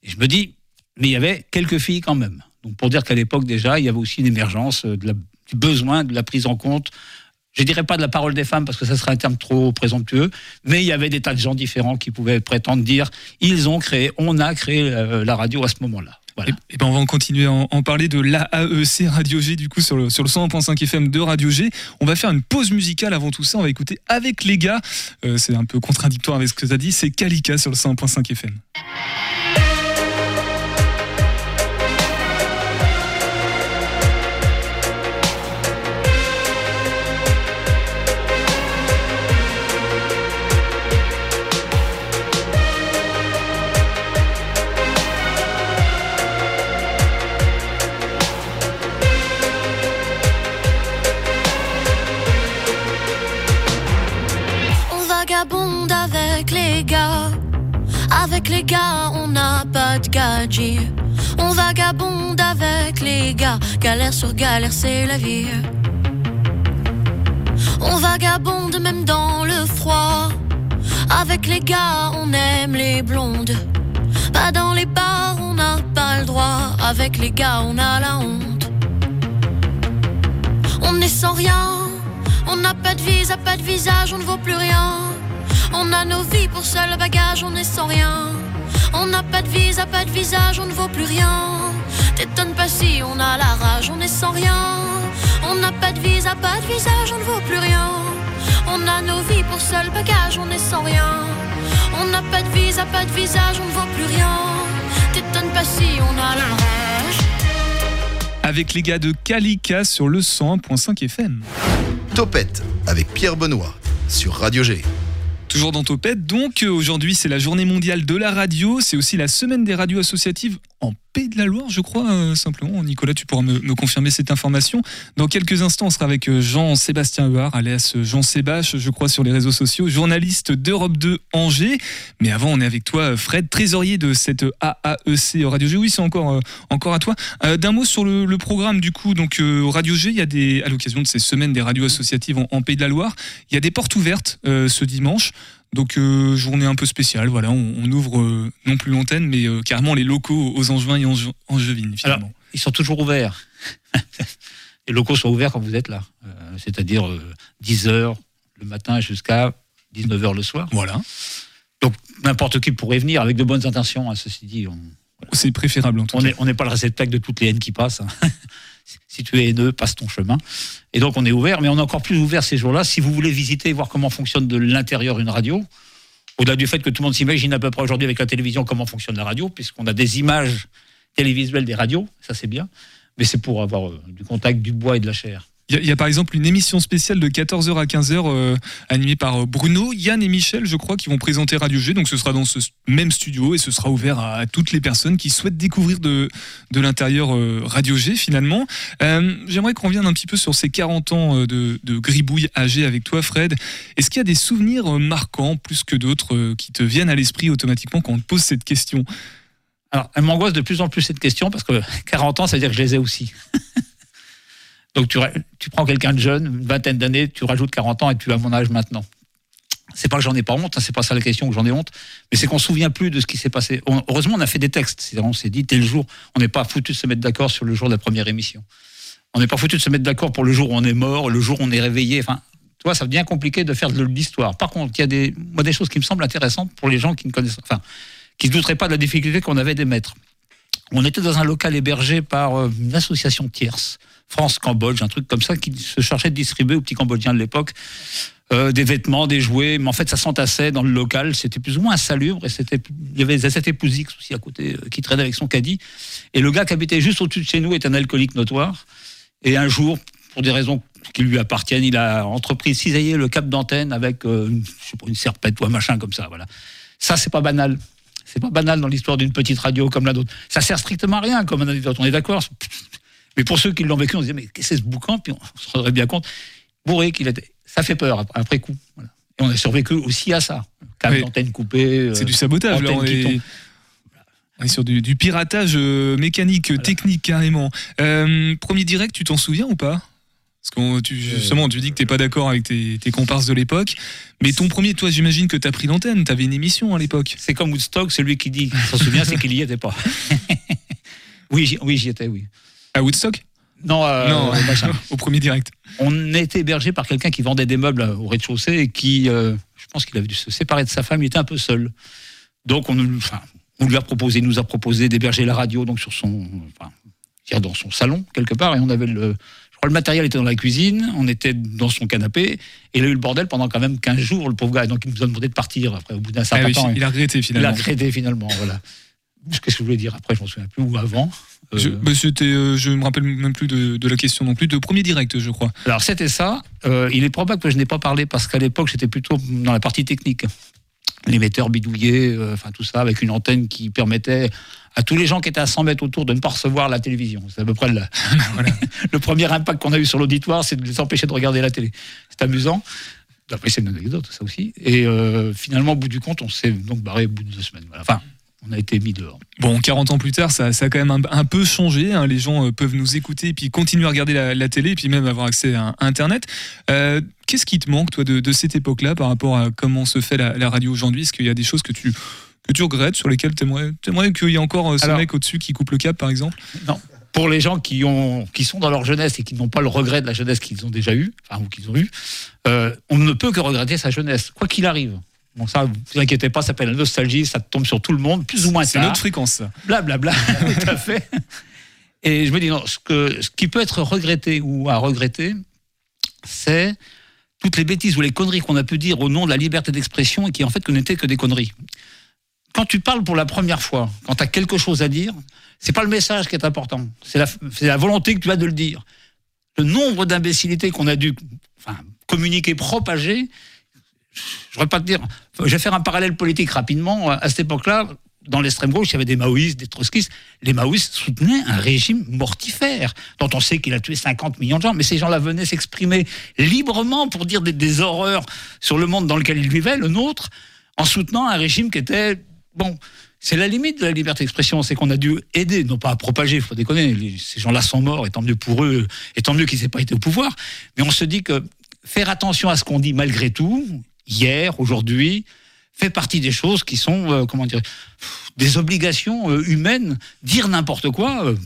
Et je me dis, mais il y avait quelques filles quand même. Donc pour dire qu'à l'époque déjà, il y avait aussi une émergence euh, du besoin de la prise en compte. Je dirais pas de la parole des femmes parce que ça serait un terme trop présomptueux, mais il y avait des tas de gens différents qui pouvaient prétendre dire ils ont créé, on a créé euh, la radio à ce moment-là. Et, et ben on va continuer à en, parler de l'AAEC Radio G du coup sur le, sur le 101.5 FM de Radio G. On va faire une pause musicale avant tout ça. On va écouter avec les gars. Euh, c'est un peu contradictoire avec ce que tu as dit. C'est Kalika sur le 101.5 FM. Avec les gars, on n'a pas de gadget. On vagabonde avec les gars. Galère sur galère, c'est la vie. On vagabonde même dans le froid. Avec les gars, on aime les blondes. Pas dans les bars, on n'a pas le droit. Avec les gars, on a la honte. On est sans rien. On n'a pas de visa, pas de visage, on ne vaut plus rien. On a nos vies pour seul bagage, on est sans rien. On n'a pas de visa, pas de visage, on ne vaut plus rien. T'étonnes pas si on a la rage, on est sans rien. On n'a pas de visa, pas de visage, on ne vaut plus rien. On a nos vies pour seul bagage, on est sans rien. On n'a pas de visa, pas de visage, on ne vaut plus rien. T'étonnes pas si on a la rage. Avec les gars de Kalika sur le 101.5 FM. Topette avec Pierre Benoît sur Radio G. Toujours dans Topette, donc euh, aujourd'hui c'est la journée mondiale de la radio, c'est aussi la semaine des radios associatives en Pays de la Loire, je crois, euh, simplement. Nicolas, tu pourras me, me confirmer cette information. Dans quelques instants, on sera avec euh, Jean-Sébastien Huard, alias Jean Sébache, je crois, sur les réseaux sociaux, journaliste d'Europe 2 Angers. Mais avant, on est avec toi, Fred, trésorier de cette AAEC Radio G. Oui, c'est encore, euh, encore à toi. Euh, D'un mot sur le, programme, du coup, donc euh, Radio G, il y a des, à l'occasion de ces semaines des radios associatives en, Pays de la Loire, il y a des portes ouvertes euh, ce dimanche. Donc euh, journée un peu spéciale, voilà, on, on ouvre euh, non plus l'antenne, mais euh, carrément les locaux aux Angevins et Ange- Angevines finalement. Alors, ils sont toujours ouverts. Les locaux sont ouverts quand vous êtes là. Euh, C'est-à-dire 10h le matin jusqu'à 19h le soir. Voilà, Donc n'importe qui pourrait venir avec de bonnes intentions, hein, ceci dit. On c'est préférable en tout on cas. n'est on n'est pas le réceptacle de toutes les haines qui passent. hein. si tu es haineux, passe ton chemin. Et donc on est ouvert, mais on est encore plus ouvert ces jours-là. Si vous voulez visiter voir comment fonctionne de l'intérieur une radio, au-delà du fait que tout le monde s'imagine à peu près aujourd'hui avec la télévision comment fonctionne la radio, puisqu'on a des images télévisuelles des radios, ça c'est bien, mais c'est pour avoir euh, du contact, du bois et de la chair. Il y, a- par exemple une émission spéciale de 14h à 15h euh, animée par euh, Bruno, Yann et Michel, je crois, qui vont présenter Radio G. Donc ce sera dans ce même studio et ce sera ouvert à, toutes les personnes qui souhaitent découvrir de, l'intérieur euh, Radio G finalement. J'aimerais qu'on revienne un petit peu sur ces 40 ans de, de gribouille AG avec toi, Fred. Est-ce qu'il y a des souvenirs marquants plus que d'autres qui te viennent à l'esprit automatiquement quand on te pose cette question? Alors, elle m'angoisse de plus en plus cette question parce que 40 ans, ça veut dire que je les ai aussi. Donc, tu, prends quelqu'un de jeune, une vingtaine d'années, tu rajoutes 40 ans et tu as mon âge maintenant. C'est pas que j'en ai pas honte, hein, c'est pas ça la question que j'en ai honte, mais c'est qu'on se souvient plus de ce qui s'est passé. Heureusement, on a fait des textes. On s'est dit, tel jour, on n'est pas foutu de se mettre d'accord sur le jour de la première émission. On n'est pas foutu de se mettre d'accord pour le jour où on est mort, le jour où on est réveillé. Enfin, tu vois, ça devient compliqué de faire de l'histoire. Par contre, il y a des, moi, des choses qui me semblent intéressantes pour les gens qui ne connaissent, enfin, qui ne douteraient pas de la difficulté qu'on avait d'émettre. On était dans un local hébergé par euh, une association tierce, France-Cambodge, un truc comme ça, qui se chargeait de distribuer aux petits Cambodgiens de l'époque euh, des vêtements, des jouets, mais en fait ça s'entassait dans le local, c'était plus ou moins insalubre, et il y avait cette épouse X aussi à côté euh, qui traînait avec son caddie, et le gars qui habitait juste au-dessus de chez nous est un alcoolique notoire, et un jour, pour des raisons qui lui appartiennent, il a entrepris cisailler le cap d'antenne avec euh, une, serpette ou un machin comme ça, voilà. Ça, c'est pas banal. C'est pas banal dans l'histoire d'une petite radio comme la nôtre. Ça sert strictement à rien comme anecdote, on est d'accord. Mais pour ceux qui l'ont vécu, on se disait, mais qu'est-ce que c'est ce boucan? Puis on se rendrait bien compte, bourré qu'il était. Ça fait peur après, coup. voilà. Et on a survécu aussi à ça. Câble Oui. d'antenne coupée. euh, C'est du sabotage, là. antenne On est, tombe. on est sur du, du piratage euh, mécanique, technique, carrément. Euh, premier direct, tu t'en souviens ou pas? Parce que tu, justement, tu dis que t'es pas d'accord avec tes, tes comparses de l'époque. Mais ton premier, toi, j'imagine que t'as pris l'antenne. T'avais une émission à l'époque. C'est comme Woodstock, celui qui dit qu'il s'en souvient, c'est qu'il y était pas. oui, oui, j'y étais, oui. À Woodstock Non, euh, Non, au premier direct. On était hébergé par quelqu'un qui vendait des meubles au rez-de-chaussée et qui, euh, je pense qu'il avait dû se séparer de sa femme, il était un peu seul. Donc on, nous- enfin, on lui a proposé, il nous a proposé d'héberger la radio donc sur son, enfin, dans son salon quelque part et on avait le, je crois le matériel était dans la cuisine, on était dans son canapé et il a eu le bordel pendant quand même 15 jours le pauvre gars et donc il nous a demandé de partir après au bout d'un Ah certain oui, temps. il a regretté il a finalement. regretté finalement, voilà. Qu'est-ce que je voulais dire après, je m'en souviens plus, ou avant. Euh, Je, bah, euh, je me rappelle même plus de, de la question non plus. De premier direct, je crois. Alors c'était ça. Euh, il est probable que je n'ai pas parlé parce qu'à l'époque j'étais plutôt dans la partie technique. L'émetteur bidouillé, euh, enfin tout ça, avec une antenne qui permettait à tous les gens qui étaient à 100 mètres autour de ne pas recevoir la télévision. C'est à peu près le, le premier impact qu'on a eu sur l'auditoire, c'est de les empêcher de regarder la télé. C'est amusant. Après, c'est une anecdote, ça aussi. Et euh, finalement, au bout du compte, on s'est donc barré au bout de deux semaines. Voilà. Enfin, on a été mis dehors. Bon, 40 ans plus tard, ça, ça a quand même un, un peu changé. hein. Les gens euh, peuvent nous écouter et puis continuer à regarder la, la télé et puis même avoir accès à, à Internet. Euh, Qu'est-ce qui te manque, toi, de, de cette époque-là par rapport à comment se fait la, la radio aujourd'hui? Est-ce qu'il y a des choses que tu, que tu regrettes, sur lesquelles tu aimerais, qu'il y ait encore euh, ce Alors- mec au-dessus qui coupe le cap, par exemple? Non. Pour les gens qui, ont, qui sont dans leur jeunesse et qui n'ont pas le regret de la jeunesse qu'ils ont déjà eu, enfin, ou qu'ils ont eu, euh, on ne peut que regretter sa jeunesse, quoi qu'il arrive. Bon, ça, vous inquiétez pas, ça s'appelle la nostalgie, ça tombe sur tout le monde, plus ou moins C'est notre fréquence, ça. Blablabla, tout à fait. Et je me dis, non, ce, que, ce qui peut être regretté ou à regretter, c'est toutes les bêtises ou les conneries qu'on a pu dire au nom de la liberté d'expression et qui en fait n'étaient que des conneries. Quand tu parles pour la première fois, quand tu as quelque chose à dire, c'est pas le message qui est important, c'est la, volonté que tu as de le dire. Le nombre d'imbécilités qu'on a dû enfin, communiquer, propager, je ne pas te dire. Je vais faire un parallèle politique rapidement. À cette époque-là, dans l'extrême gauche, il y avait des maoïstes, des trotskistes. Les maoïstes soutenaient un régime mortifère, dont on sait qu'il a tué 50 millions de gens, mais ces gens-là venaient s'exprimer librement pour dire des, des horreurs sur le monde dans lequel ils vivaient, le nôtre, en soutenant un régime qui était. Bon, c'est la limite de la liberté d'expression, c'est qu'on a dû aider, non pas à propager, il faut déconner, ces gens-là sont morts, et tant mieux pour eux, et tant mieux qu'ils n'aient pas été au pouvoir, mais on se dit que faire attention à ce qu'on dit malgré tout, hier, aujourd'hui, fait partie des choses qui sont, euh, comment dire, des obligations euh, humaines. Dire n'importe quoi, euh,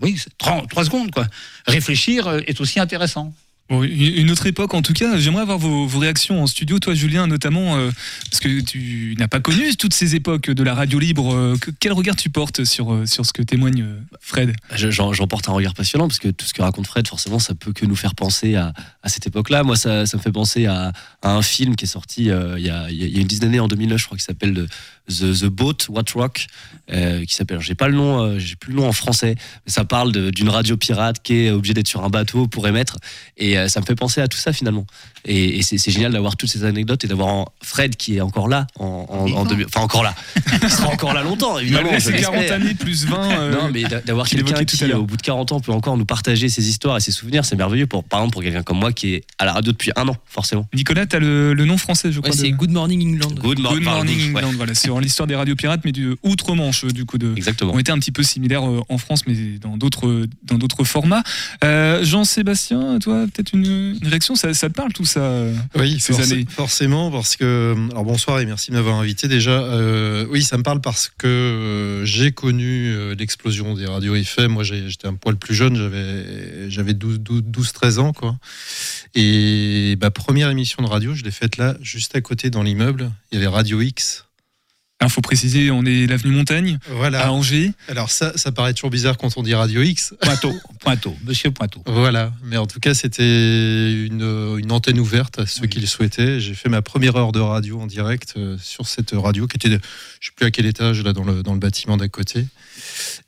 oui, c'est trois, trois secondes, quoi. Réfléchir euh, est aussi intéressant. Une autre époque, en tout cas, j'aimerais avoir vos, réactions en studio. Toi, Julien, notamment, euh, parce que tu n'as pas connu toutes ces époques de la radio libre. euh, que- quel regard tu portes sur, euh, ce que témoigne Fred? Je- J'en porte un regard passionnant parce que tout ce que raconte Fred, forcément, ça peut que nous faire penser à, cette époque-là. Moi, ça, me fait penser à, un film qui est sorti il, y a, il y a une dizaine d'années, en 2009, je crois, qui s'appelle The, The Boat, What Rock, euh, qui s'appelle, j'ai pas le nom, euh, j'ai plus le nom en français, mais ça parle d'une radio pirate qui est obligée d'être sur un bateau pour émettre. Et euh, ça me fait penser à tout ça finalement. Et, et c'est c'est génial d'avoir toutes ces anecdotes et d'avoir Fred qui est encore là, en, en, en 2000 enfin encore là, il sera encore là longtemps, évidemment. Ses 40 l'espère. années plus 20. euh, Non, mais d'a- d'avoir quelqu'un évoquait tout à qui, au bout de 40 ans, peut encore nous partager ses histoires et ses souvenirs, c'est merveilleux. Pour, par exemple, pour quelqu'un comme moi qui est à la radio depuis un an, forcément. Nicolas, tu as le, le nom français, je crois. Ouais, c'est de- Good Morning England. Good, Morning ouais. England, voilà, c'est l'histoire des radios pirates, mais du outre-Manche, du coup, de, Exactement. ont été un petit peu similaires euh, en France, mais dans d'autres dans d'autres formats. Euh, Jean-Sébastien, toi, peut-être une, une réaction, ça, ça te parle tout ça euh, Oui, ces forc- années forcément, parce que. Alors bonsoir et merci de m'avoir invité déjà. Euh, oui, ça me parle parce que euh, j'ai connu euh, l'explosion des radios FM. Moi, j'étais un poil plus jeune, j'avais j'avais 12-13 ans, quoi. Et ma première émission de radio, je l'ai faite là, juste à côté dans l'immeuble. Il y avait Radio X. Il faut préciser, on est l'avenue Montaigne, Voilà. à Angers. Alors ça, ça paraît toujours bizarre quand on dit Radio X. Pointeau, Pointeau, monsieur Pointeau. Voilà, mais en tout cas, c'était une, une antenne ouverte à ceux qui le souhaitaient. J'ai fait ma première heure de radio en direct euh, sur cette radio qui était, je sais plus à quel étage, là, dans le, dans le bâtiment d'à côté.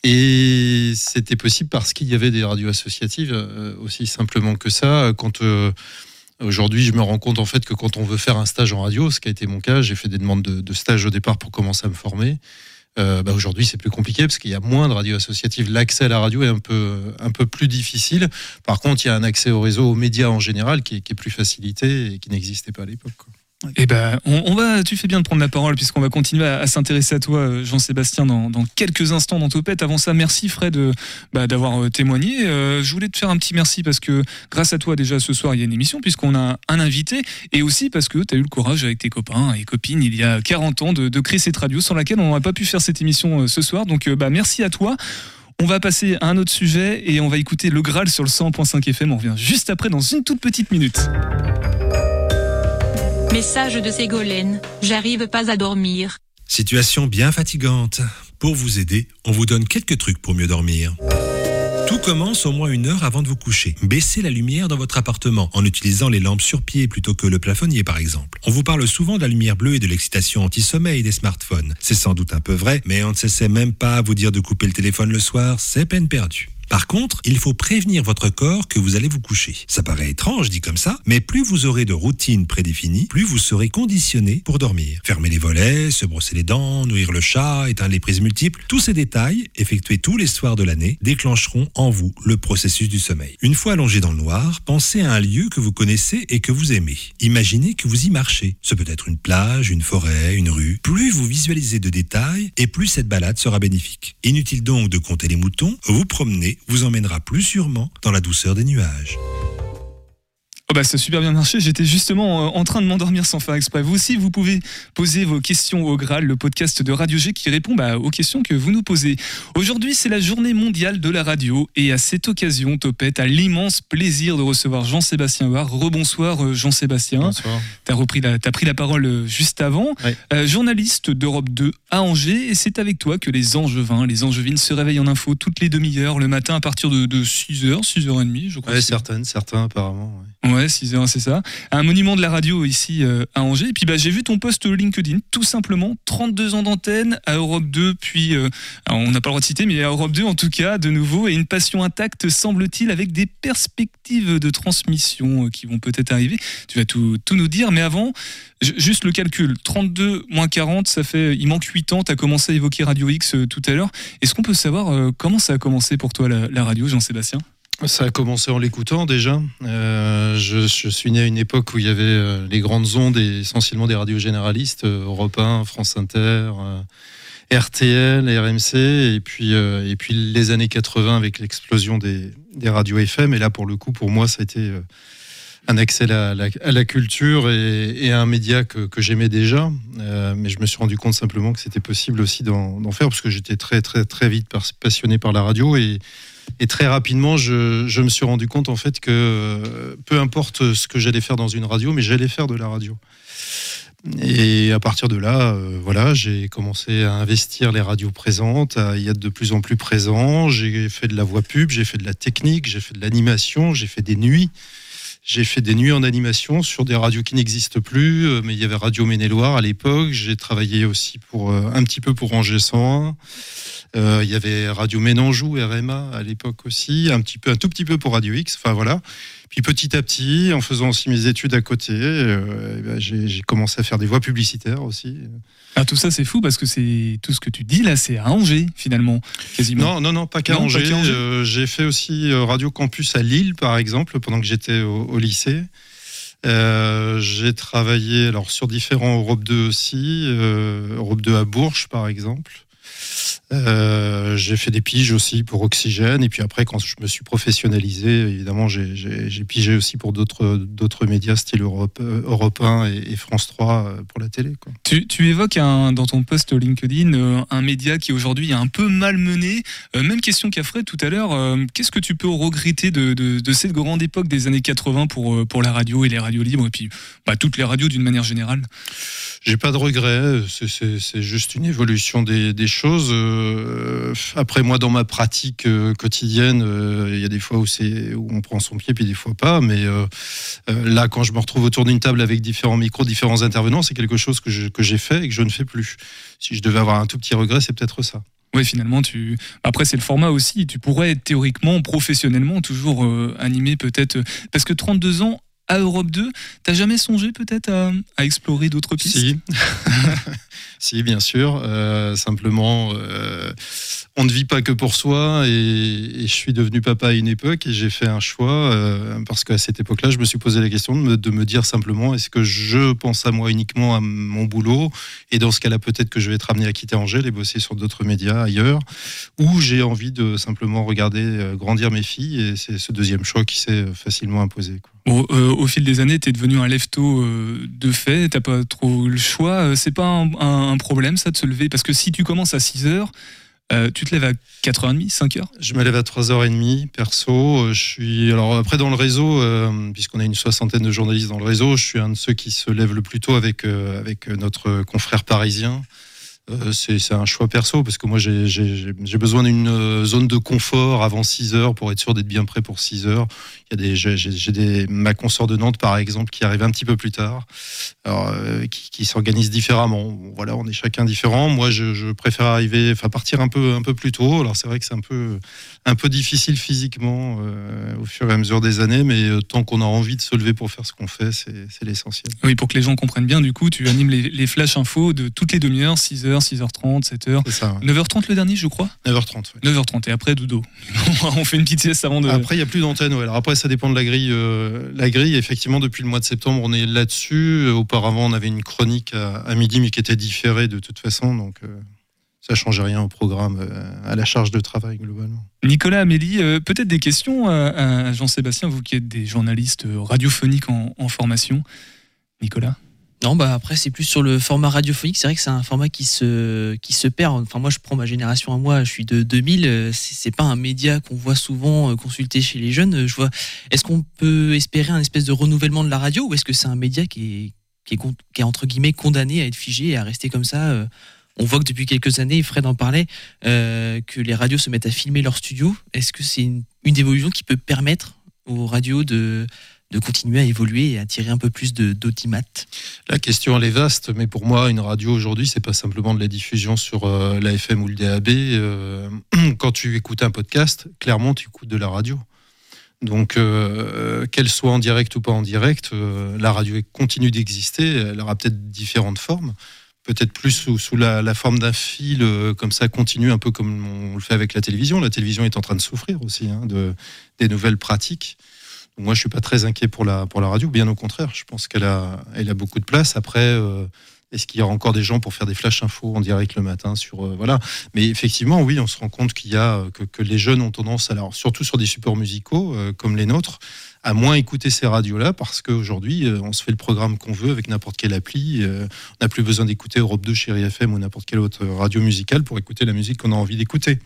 Et c'était possible parce qu'il y avait des radios associatives, euh, aussi simplement que ça. Quand euh, Aujourd'hui, je me rends compte en fait que quand on veut faire un stage en radio, ce qui a été mon cas, j'ai fait des demandes de, stage au départ pour commencer à me former. Euh, bah, Aujourd'hui, c'est plus compliqué parce qu'il y a moins de radios associatives. L'accès à la radio est un peu, plus difficile. Par contre, il y a un accès au réseau, aux médias en général, qui est plus facilité et qui n'existait pas à l'époque. Eh ben, on, va, tu fais bien de prendre la parole puisqu'on va continuer à, s'intéresser à toi, euh, Jean-Sébastien, dans, quelques instants dans Topette. Avant ça, merci Fred euh, bah, d'avoir euh, témoigné. Je voulais te faire un petit merci parce que grâce à toi, déjà ce soir, il y a une émission puisqu'on a un invité et aussi parce que tu as eu le courage avec tes copains et copines il y a 40 ans de, créer cette radio sans laquelle on n'aurait pas pu faire cette émission ce soir. Donc, bah, merci à toi. On va passer à un autre sujet et on va écouter le Graal sur le 100.5 FM. On revient juste après dans une toute petite minute. Message de Ségolène. J'arrive pas à dormir. Situation bien fatigante. Pour vous aider, on vous donne quelques trucs pour mieux dormir. Tout commence au moins une heure avant de vous coucher. Baissez la lumière dans votre appartement en utilisant les lampes sur pied plutôt que le plafonnier par exemple. On vous parle souvent de la lumière bleue et de l'excitation anti-sommeil des smartphones. C'est sans doute un peu vrai, mais on ne s'essaie même pas à vous dire de couper le téléphone le soir, c'est peine perdue. Par contre, il faut prévenir votre corps que vous allez vous coucher. Ça paraît étrange dit comme ça, mais plus vous aurez de routines prédéfinies, plus vous serez conditionné pour dormir. Fermer les volets, se brosser les dents, nourrir le chat, éteindre les prises multiples, tous ces détails, effectués tous les soirs de l'année, déclencheront en vous le processus du sommeil. Une fois allongé dans le noir, pensez à un lieu que vous connaissez et que vous aimez. Imaginez que vous y marchez. Ce peut être une plage, une forêt, une rue. Plus vous visualisez de détails, et plus cette balade sera bénéfique. Inutile donc de compter les moutons, vous promener vous emmènera plus sûrement dans la douceur des nuages. Oh bah ça a super bien marché, j'étais justement euh, en train de m'endormir sans faire exprès. Vous aussi, vous pouvez poser vos questions au Graal, le podcast de Radio G qui répond bah, aux questions que vous nous posez. Aujourd'hui, c'est la journée mondiale de la radio et à cette occasion, Topette a l'immense plaisir de recevoir Jean-Sébastien Bar. Rebonsoir euh, Jean-Sébastien. Bonsoir. Tu as, as pris la parole euh, juste avant. Euh, journaliste d'Europe 2 à Angers et c'est avec toi que les Angevins, les Angevines se réveillent en info toutes les demi-heures le matin à partir de, 6h, 6h30 je crois. C'est. certaines, certains apparemment. ouais. Ouais, 6 heures, c'est ça. Un monument de la radio ici euh, à Angers. Et puis bah, j'ai vu ton post LinkedIn, tout simplement. 32 ans d'antenne à Europe 2, puis euh, on n'a pas le droit de citer, mais à Europe 2 en tout cas, de nouveau, et une passion intacte, semble-t-il, avec des perspectives de transmission euh, qui vont peut-être arriver. Tu vas tout, nous dire, mais avant, ju- juste le calcul. 32 moins 40, ça fait, il manque 8 ans. Tu as commencé à évoquer Radio X tout à l'heure. Est-ce qu'on peut savoir comment ça a commencé pour toi la radio, Jean-Sébastien? Ça a commencé en l'écoutant déjà. Euh, je, suis né à une époque où il y avait euh, les grandes ondes et essentiellement des radios généralistes, euh, Europe 1, France Inter, RTL, RMC, et puis, et puis les années 80 avec l'explosion des, radios FM. Et là, pour le coup, pour moi, ça a été un accès à la, culture et, à un média que, j'aimais déjà. Mais je me suis rendu compte simplement que c'était possible aussi d'en faire parce que j'étais très, très, très vite passionné par la radio et et très rapidement, je, me suis rendu compte en fait que euh, peu importe ce que j'allais faire dans une radio, mais j'allais faire de la radio. Et à partir de là, euh, voilà, j'ai commencé à investir les radios présentes, à y être de plus en plus présent. J'ai fait de la voix pub, j'ai fait de la technique, j'ai fait de l'animation, j'ai fait des nuits. J'ai fait des nuits en animation sur des radios qui n'existent plus, euh, mais il y avait Radio Maine-et-Loire à l'époque. J'ai travaillé aussi pour euh, un petit peu pour Angers 101. Euh, il y avait Radio Ménanjou, RMA à l'époque aussi, un petit peu, un tout petit peu pour Radio X. Enfin voilà. Puis petit à petit, en faisant aussi mes études à côté, euh, eh ben, j'ai commencé à faire des voix publicitaires aussi. Ah, tout ça, c'est fou parce que c'est tout ce que tu dis là, c'est à Angers finalement, quasiment. Non, non, non, pas qu'à Angers. Euh, j'ai fait aussi euh, Radio Campus à Lille, par exemple, pendant que j'étais au, au lycée. Euh, j'ai travaillé alors sur différents Europe 2 aussi, Europe 2 à Bourges, par exemple. Euh, j'ai fait des piges aussi pour Oxygène. Et puis après, quand je me suis professionnalisé, évidemment, j'ai- pigé aussi pour d'autres médias, style Europe, euh, Europe 1 et, et France 3 euh, pour la télé. Quoi. Tu, tu évoques un- dans ton post LinkedIn un média qui aujourd'hui est un peu malmené. Euh, même question qu'à Fred tout à l'heure. euh, Qu'est-ce que tu peux regretter de, de- de cette grande époque des années 80 pour, pour la radio et les radios libres et puis bah, toutes les radios d'une manière générale? J'ai pas de regrets, c'est juste une évolution des, des Euh, après, moi, dans ma pratique euh, quotidienne, euh, il y a des fois où, où on prend son pied, puis des fois pas. Mais là, quand je me retrouve autour d'une table avec différents micros, différents intervenants, c'est quelque chose que j'ai fait et que je ne fais plus. Si je devais avoir un tout petit regret, c'est peut-être ça. Oui, finalement, tu. Après, c'est le format aussi. Tu pourrais théoriquement, professionnellement, toujours animé peut-être. Parce que 32 ans à Europe 2, t'as jamais songé peut-être à, explorer d'autres pistes? Si. bien sûr. Euh, simplement, euh, on ne vit pas que pour soi. Et, je suis devenu papa à une époque et j'ai fait un choix euh, parce qu'à cette époque-là, je me suis posé la question de me, dire simplement est-ce que je pense à moi uniquement à mon boulot? Et dans ce cas-là, peut-être que je vais être amené à quitter Angers et bosser sur d'autres médias ailleurs ou j'ai envie de simplement regarder grandir mes filles et c'est ce deuxième choix qui s'est facilement imposé. Au, euh, au fil des années, tu es devenu un lefto euh, de fait, t'as pas trop le choix. Euh, C'est pas un, problème ça de se lever? Parce que si tu commences à 6 heures, tu te lèves à 4h30, 5h Je me lève à 3h30 perso. Je suis alors après dans le réseau, puisqu'on a une soixantaine de journalistes dans le réseau, je suis un de ceux qui se lève le plus tôt avec avec notre confrère parisien. Euh, c'est un choix perso parce que moi j'ai- besoin d'une euh, zone de confort avant 6 heures pour être sûr d'être bien prêt pour 6 heures. Il y a des, j'ai- ma consort de Nantes par exemple qui arrive un petit peu plus tard, euh, qui, s'organise différemment. Voilà, on est chacun différent. Moi je, préfère arriver, enfin partir un peu un peu plus tôt. Alors c'est vrai que c'est un peu un peu difficile physiquement au fur et à mesure des années, mais tant qu'on a envie de se lever pour faire ce qu'on fait, c'est l'essentiel. Oui, pour que les gens comprennent bien, du coup, tu animes les, les flash infos de toutes les demi-heures, 6h, 6h30, 7h. C'est ça. ouais. 9h30 le dernier, je crois 9h30. ouais. 9h30 et après dodo. On fait une petite sieste avant de. Après, il n'y a plus d'antenne. ouais. Alors après, ça dépend de la grille. euh, la grille, effectivement, depuis le mois de septembre, on est là-dessus. Euh, Auparavant, on avait une chronique à, à midi, mais qui était différée de toute façon. Donc, euh, ça ne change rien au programme, à la charge de travail, globalement. Nicolas, Amélie, euh, peut-être des questions à, à Jean-Sébastien, vous qui êtes des journalistes radiophoniques en, en formation. Nicolas Non, bah après, c'est plus sur le format radiophonique. C'est vrai que c'est un format qui se, qui se perd. Enfin, moi, je prends ma génération à moi, je suis de 2000. euh, C'est pas un média qu'on voit souvent euh, consulté chez les jeunes. Je vois. Est-ce qu'on peut espérer un espèce de renouvellement de la radio ou est-ce que c'est un média qui est, qui est entre guillemets condamné à être figé et à rester comme ça euh, on voit que depuis quelques années, Fred en parlait, euh, que les radios se mettent à filmer leur studio. Est-ce que c'est une, une évolution qui peut permettre aux radios de, de continuer à évoluer et à attirer un peu plus d'audimat La question, elle est vaste, mais pour moi, une radio aujourd'hui, c'est pas simplement de la diffusion sur euh, la FM ou le DAB. euh, quand tu écoutes un podcast, clairement, tu écoutes de la radio. Donc, euh, qu'elle soit en direct ou pas en direct, euh, la radio continue d'exister. Elle aura peut-être différentes formes. Peut-être plus sous, sous la, forme d'un fil, comme ça, continue, un peu comme on le fait avec la télévision. La télévision est en train de souffrir aussi hein, de, des nouvelles pratiques. Moi, je suis pas très inquiet pour la, pour la radio, bien au contraire. Je pense qu'elle a, elle a beaucoup de place. Après, euh, est-ce qu'il y aura encore des gens pour faire des flash infos en direct le matin sur euh, voilà Mais effectivement, oui, on se rend compte qu'il y a euh, que, que les jeunes ont tendance, alors surtout sur des supports musicaux comme les nôtres, à moins écouter ces radios-là parce qu'aujourd'hui, on se fait le programme qu'on veut avec n'importe quelle appli. on n'a plus besoin d'écouter Europe 2, Chéri FM ou n'importe quelle autre radio musicale pour écouter la musique qu'on a envie d'écouter.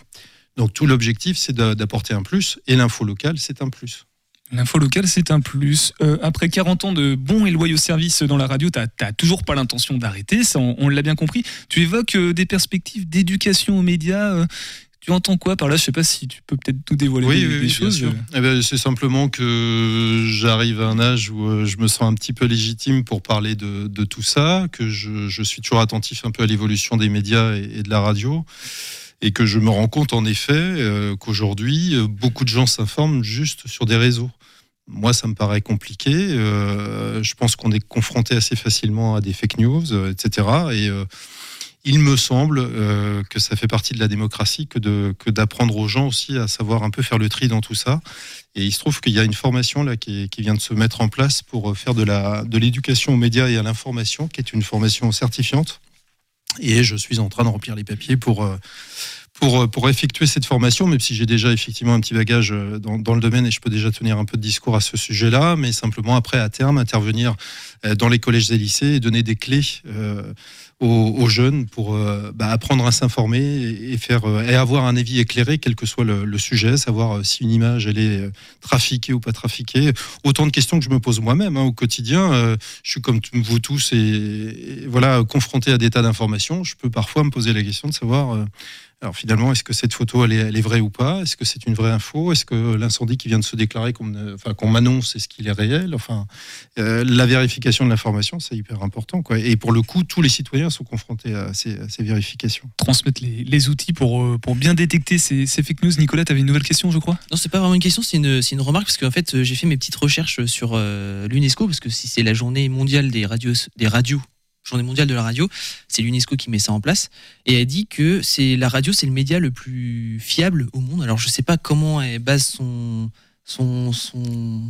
Donc tout l'objectif, c'est d'a- d'apporter un plus et l'info locale, c'est un plus. L'info locale, c'est un plus. Euh, après 40 ans de bons et loyaux services dans la radio, tu n'as toujours pas l'intention d'arrêter, ça on, l'a bien compris. Tu évoques euh, des perspectives d'éducation aux médias. euh, tu entends quoi par là? Je sais pas si tu peux peut-être tout dévoiler Oui, des, oui, des oui, choses. euh. Eh ben, c'est simplement que j'arrive à un âge où euh, je me sens un petit peu légitime pour parler de, de tout ça, que je, je suis toujours attentif un peu à l'évolution des médias et, et de la radio, et que je me rends compte en effet euh, qu'aujourd'hui, euh, beaucoup de gens s'informent juste sur des réseaux. Moi, ça me paraît compliqué. euh, je pense qu'on est confronté assez facilement à des fake news, etc. Et il me semble euh, que ça fait partie de la démocratie que d'apprendre aux gens aussi à savoir un peu faire le tri dans tout ça. Et il se trouve qu'il y a une formation là qui, vient de se mettre en place pour faire de l'éducation aux médias et à l'information, qui est une formation certifiante. Et je suis en train de remplir les papiers pour euh, pour, euh, effectuer cette formation, même si j'ai déjà effectivement un petit bagage euh, dans, le domaine et je peux déjà tenir un peu de discours à ce sujet-là, mais simplement après, à terme, intervenir euh, dans les collèges et lycées et donner des clés euh, aux, jeunes pour euh, bah, apprendre à s'informer et, faire euh, et avoir un avis éclairé, quel que soit le, sujet, savoir euh, si une image elle est trafiquée ou pas trafiquée. Autant de questions que je me pose moi-même hein, au quotidien. Je suis comme vous tous et voilà confronté à des tas d'informations. Je peux parfois me poser la question de savoir. Alors finalement, est-ce que cette photo, elle est, elle est vraie ou pas? Est-ce que c'est une vraie info? Est-ce que l'incendie qui vient de se déclarer, qu'on enfin, qu'on m'annonce, est-ce qu'il est réel? Enfin, euh, la vérification de l'information, c'est hyper important. Quoi. Et pour le coup, tous les citoyens sont confrontés à ces, à ces vérifications. Transmettre les, les outils pour, euh, pour bien détecter ces, ces fake news. Nicolas, tu avais une nouvelle question, je crois? Non, c'est pas vraiment une question, c'est une, c'est une remarque parce qu'en fait, j'ai fait mes petites recherches sur euh, l'UNESCO parce que si c'est la journée mondiale des radios, des radios, journée mondiale de la radio, c'est l'UNESCO qui met ça en place et elle dit que c'est la radio, c'est le média le plus fiable au monde. Alors je sais pas comment elle base son son son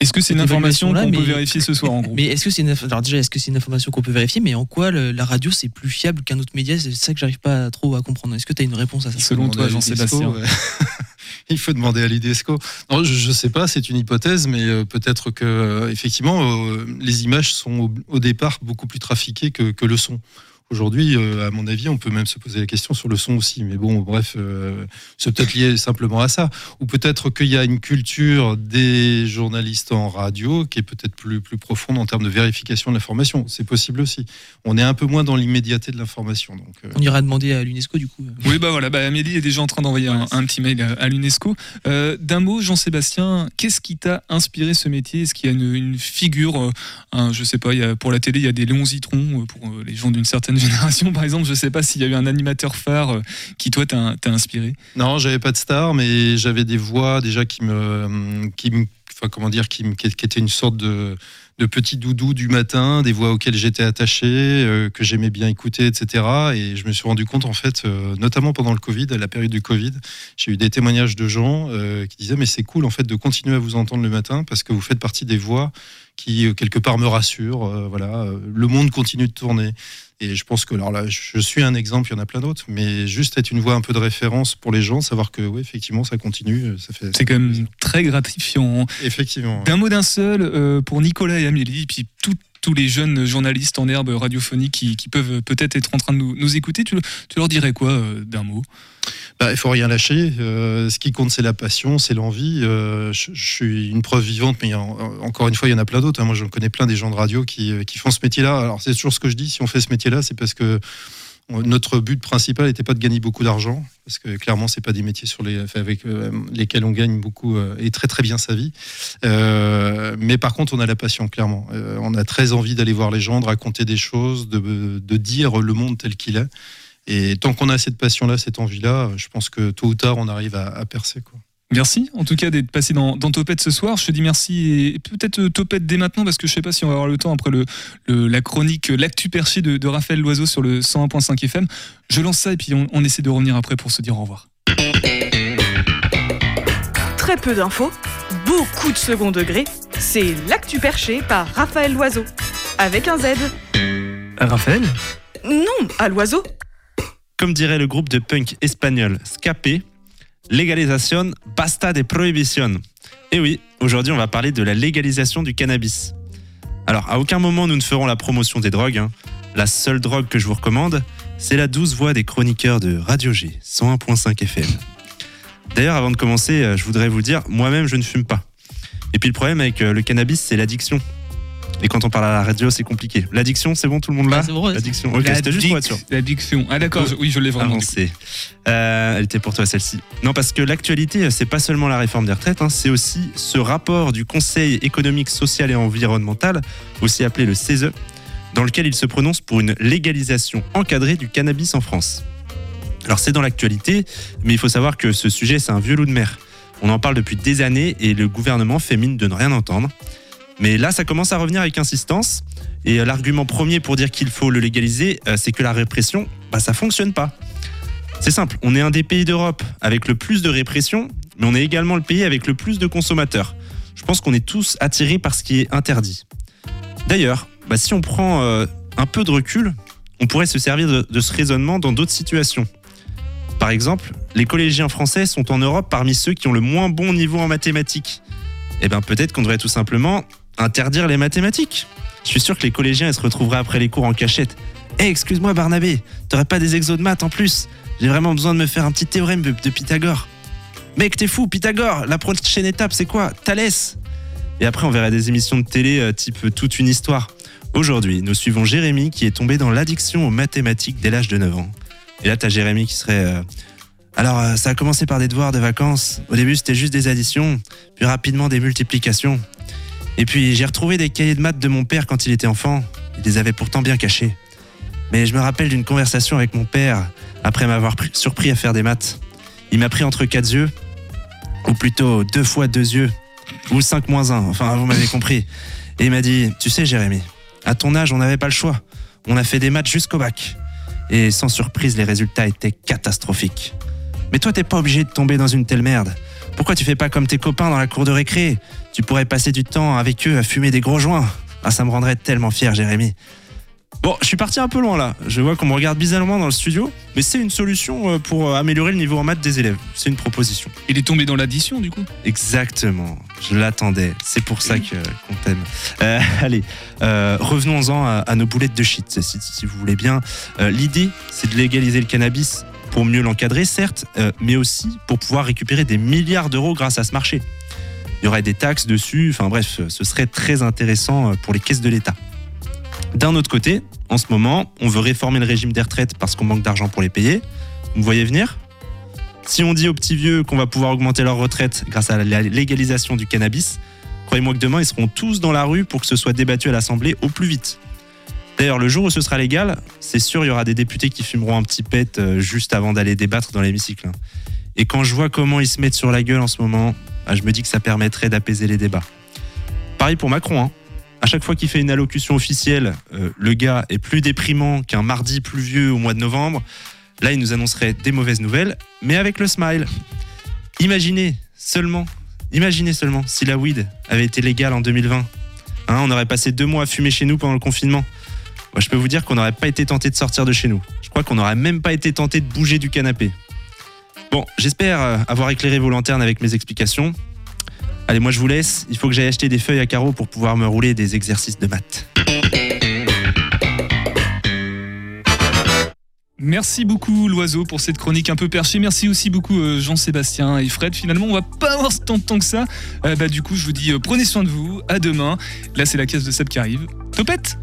Est-ce que c'est une information qu'on peut vérifier ce soir en gros? Mais est-ce que c'est une, alors déjà est-ce que c'est une information qu'on peut vérifier Mais en quoi le- la radio c'est plus fiable qu'un autre média? C'est ça que j'arrive pas trop à comprendre. Est-ce que tu as une réponse à ça? Selon toi, Jean-Sébastien. Il faut demander à l'IDESCO. Non, je ne sais pas, c'est une hypothèse, mais euh, peut-être que euh, effectivement, euh, les images sont au, au départ beaucoup plus trafiquées que, que le son. Aujourd'hui, euh, à mon avis, on peut même se poser la question sur le son aussi. Mais bon, bref, euh, c'est peut-être lié simplement à ça. Ou peut-être qu'il y a une culture des journalistes en radio qui est peut-être plus, plus profonde en termes de vérification de l'information. C'est possible aussi. On est un peu moins dans l'immédiateté de l'information. Donc, euh, On ira demander à l'UNESCO du coup. Oui, bah voilà, bah Amélie est déjà en train d'envoyer un, un petit mail à, à l'UNESCO. Euh, D'un mot, Jean-Sébastien, qu'est-ce qui t'a inspiré ce métier? Est-ce qu'il y a une, une figure, euh, un- je sais pas, il y a, pour la télé, il y a des Léon Zitron, pour euh, les gens d'une certaine génération par exemple, je sais pas s'il y a eu un animateur phare euh, qui toi t'a inspiré Non, j'avais pas de star, mais j'avais des voix déjà qui me, qui me, comment dire, qui, me- qui étaient une sorte de, de petit doudou du matin, des voix auxquelles j'étais attaché, euh, que j'aimais bien écouter, etc. Et je me suis rendu compte en fait, euh, notamment pendant le Covid, à la période du Covid, j'ai eu des témoignages de gens qui disaient mais c'est cool en fait de continuer à vous entendre le matin parce que vous faites partie des voix qui quelque part me rassurent. voilà, le monde continue de tourner. Et je pense que alors là, je suis un exemple, il y en a plein d'autres, mais juste être une voix un peu de référence pour les gens, savoir que oui, effectivement, ça continue, euh, ça fait. C'est quand même très gratifiant. Effectivement. D'un mot d'un seul, euh, pour Nicolas et Amélie, puis tout- tous les jeunes journalistes en herbe radiophonique qui, peuvent peut-être être en train de nous, écouter, tu, leur dirais quoi euh, d'un mot? Bah, il faut rien lâcher. Euh, ce qui compte, c'est la passion, c'est l'envie. Euh, je, je suis une preuve vivante, mais encore une fois, il y en a plein d'autres. hein. Moi, j'en connais plein des gens de radio qui, qui font ce métier-là. Alors, c'est toujours ce que je dis. Si on fait ce métier-là, c'est parce que notre but principal n'était pas de gagner beaucoup d'argent, parce que clairement, c'est pas des métiers sur les, avec euh, lesquels on gagne beaucoup euh, et très très bien sa vie. Euh, mais par contre, on a la passion, clairement. On a très envie d'aller voir les gens, de raconter des choses, de, de dire le monde tel qu'il est. Et tant qu'on a cette passion-là, cette envie-là, je pense que tôt ou tard, on arrive à, à percer. Quoi. Merci en tout cas d'être passé dans, dans Topette ce soir. Je te dis merci et peut-être euh, Topette dès maintenant parce que je sais pas si on va avoir le temps après le, le- la chronique euh, L'actu perché de, de Raphaël Loiseau sur le 101.5 FM. Je lance ça et puis on, on essaie de revenir après pour se dire au revoir. Très peu d'infos, beaucoup de second degré. C'est l'actu perché par Raphaël Loiseau. Avec un Z. Raphaël? Non, à l'oiseau. Comme dirait le groupe de punk espagnol Scapé, légalisation basta de prohibition. Et oui, aujourd'hui on va parler de la légalisation du cannabis. Alors, à aucun moment nous ne ferons la promotion des drogues. hein. La seule drogue que je vous recommande, c'est la douce voix des chroniqueurs de Radio G 101.5 FM. D'ailleurs, avant de commencer, euh, je voudrais vous dire, moi-même je ne fume pas. Et puis le problème avec euh, le cannabis, c'est l'addiction. Et quand on parle à la radio, c'est compliqué. L'addiction, c'est bon, tout le monde là L'addiction. Ok, c'était juste pour être sûr. L'addiction. Ah d'accord, je- oui, je l'ai vraiment. Euh, elle était pour toi celle-ci. Non, parce que l'actualité, c'est pas seulement la réforme des retraites, hein, c'est aussi ce rapport du Conseil économique, social et environnemental, aussi appelé le CESE, dans lequel il se prononce pour une légalisation encadrée du cannabis en France. Alors c'est dans l'actualité, mais il faut savoir que ce sujet, c'est un vieux loup de mer. On en parle depuis des années et le gouvernement fait mine de ne rien entendre. Mais là, ça commence à revenir avec insistance. Et euh, l'argument premier pour dire qu'il faut le légaliser, euh, c'est que la répression, bah, ça fonctionne pas. C'est simple, on est un des pays d'Europe avec le plus de répression, mais on est également le pays avec le plus de consommateurs. Je pense qu'on est tous attirés par ce qui est interdit. D'ailleurs, bah, si on prend euh, un peu de recul, on pourrait se servir de, de ce raisonnement dans d'autres situations. Par exemple, les collégiens français sont en Europe parmi ceux qui ont le moins bon niveau en mathématiques. Eh bien, peut-être qu'on devrait tout simplement interdire les mathématiques. Je suis sûr que les collégiens ils se retrouveraient après les cours en cachette. Hé, excuse-moi Barnabé, t'aurais pas des exos de maths en plus J'ai vraiment besoin de me faire un petit théorème de, Pythagore. Mec, t'es fou, Pythagore La prochaine étape, c'est quoi? Thalès Et après, on verra des émissions de télé euh, type euh, Toute une histoire. Aujourd'hui, nous suivons Jérémy qui est tombé dans l'addiction aux mathématiques dès l'âge de 9 ans. Et là, t'as Jérémy qui serait. euh, Alors, ça a commencé par des devoirs de vacances. Au début, c'était juste des additions, puis rapidement des multiplications. Et puis, j'ai retrouvé des cahiers de maths de mon père quand il était enfant. Il les avait pourtant bien cachés. Mais je me rappelle d'une conversation avec mon père après m'avoir pris- surpris à faire des maths. Il m'a pris entre quatre yeux, ou plutôt deux fois deux yeux, ou 5 moins 1, enfin vous m'avez compris. Et il m'a dit, tu sais Jérémy, à ton âge on n'avait pas le choix. On a fait des maths jusqu'au bac. Et sans surprise, les résultats étaient catastrophiques. Mais toi, t'es pas obligé de tomber dans une telle merde. Pourquoi tu fais pas comme tes copains dans la cour de récré? Tu pourrais passer du temps avec eux à fumer des gros joints. Ah, ça me rendrait tellement fier, Jérémy. Bon, je suis parti un peu loin là. Je vois qu'on me regarde bizarrement dans le studio, mais c'est une solution euh, pour euh, améliorer le niveau en maths des élèves. C'est une proposition. Il est tombé dans l'addition du coup Exactement. Je l'attendais. C'est pour ça que qu'on t'aime. Euh, allez, euh, revenons-en à, à nos boulettes de shit, si, si vous voulez bien. Euh, L'idée, c'est de légaliser le cannabis pour mieux l'encadrer, certes, euh, mais aussi pour pouvoir récupérer des milliards d'euros grâce à ce marché. Il y aurait des taxes dessus. Enfin bref, ce serait très intéressant euh, pour les caisses de l'État. D'un autre côté, en ce moment, on veut réformer le régime des retraites parce qu'on manque d'argent pour les payer. Vous me voyez venir? Si on dit aux petits vieux qu'on va pouvoir augmenter leur retraite grâce à la légalisation du cannabis, croyez-moi que demain, ils seront tous dans la rue pour que ce soit débattu à l'Assemblée au plus vite. D'ailleurs, le jour où ce sera légal, c'est sûr, il y aura des députés qui fumeront un petit pet euh, juste avant d'aller débattre dans l'hémicycle. hein. Et quand je vois comment ils se mettent sur la gueule en ce moment, je me dis que ça permettrait d'apaiser les débats. Pareil pour Macron. hein. À chaque fois qu'il fait une allocution officielle, euh, le gars est plus déprimant qu'un mardi pluvieux au mois de novembre. Là, il nous annoncerait des mauvaises nouvelles, mais avec le smile. Imaginez seulement, imaginez seulement si la weed avait été légale en 2020. Hein, on aurait passé deux mois à fumer chez nous pendant le confinement. Moi, je peux vous dire qu'on n'aurait pas été tenté de sortir de chez nous. Je crois qu'on n'aurait même pas été tenté de bouger du canapé. Bon, j'espère euh, avoir éclairé vos lanternes avec mes explications. Allez, moi je vous laisse. Il faut que j'aille acheter des feuilles à carreaux pour pouvoir me rouler des exercices de maths. Merci beaucoup l'oiseau pour cette chronique un peu perchée. Merci aussi beaucoup euh, Jean-Sébastien et Fred. Finalement, on va pas avoir tant de temps que ça. Euh, bah, du coup, je vous dis prenez soin de vous. À demain. Là, c'est la case de Seb qui arrive. Topette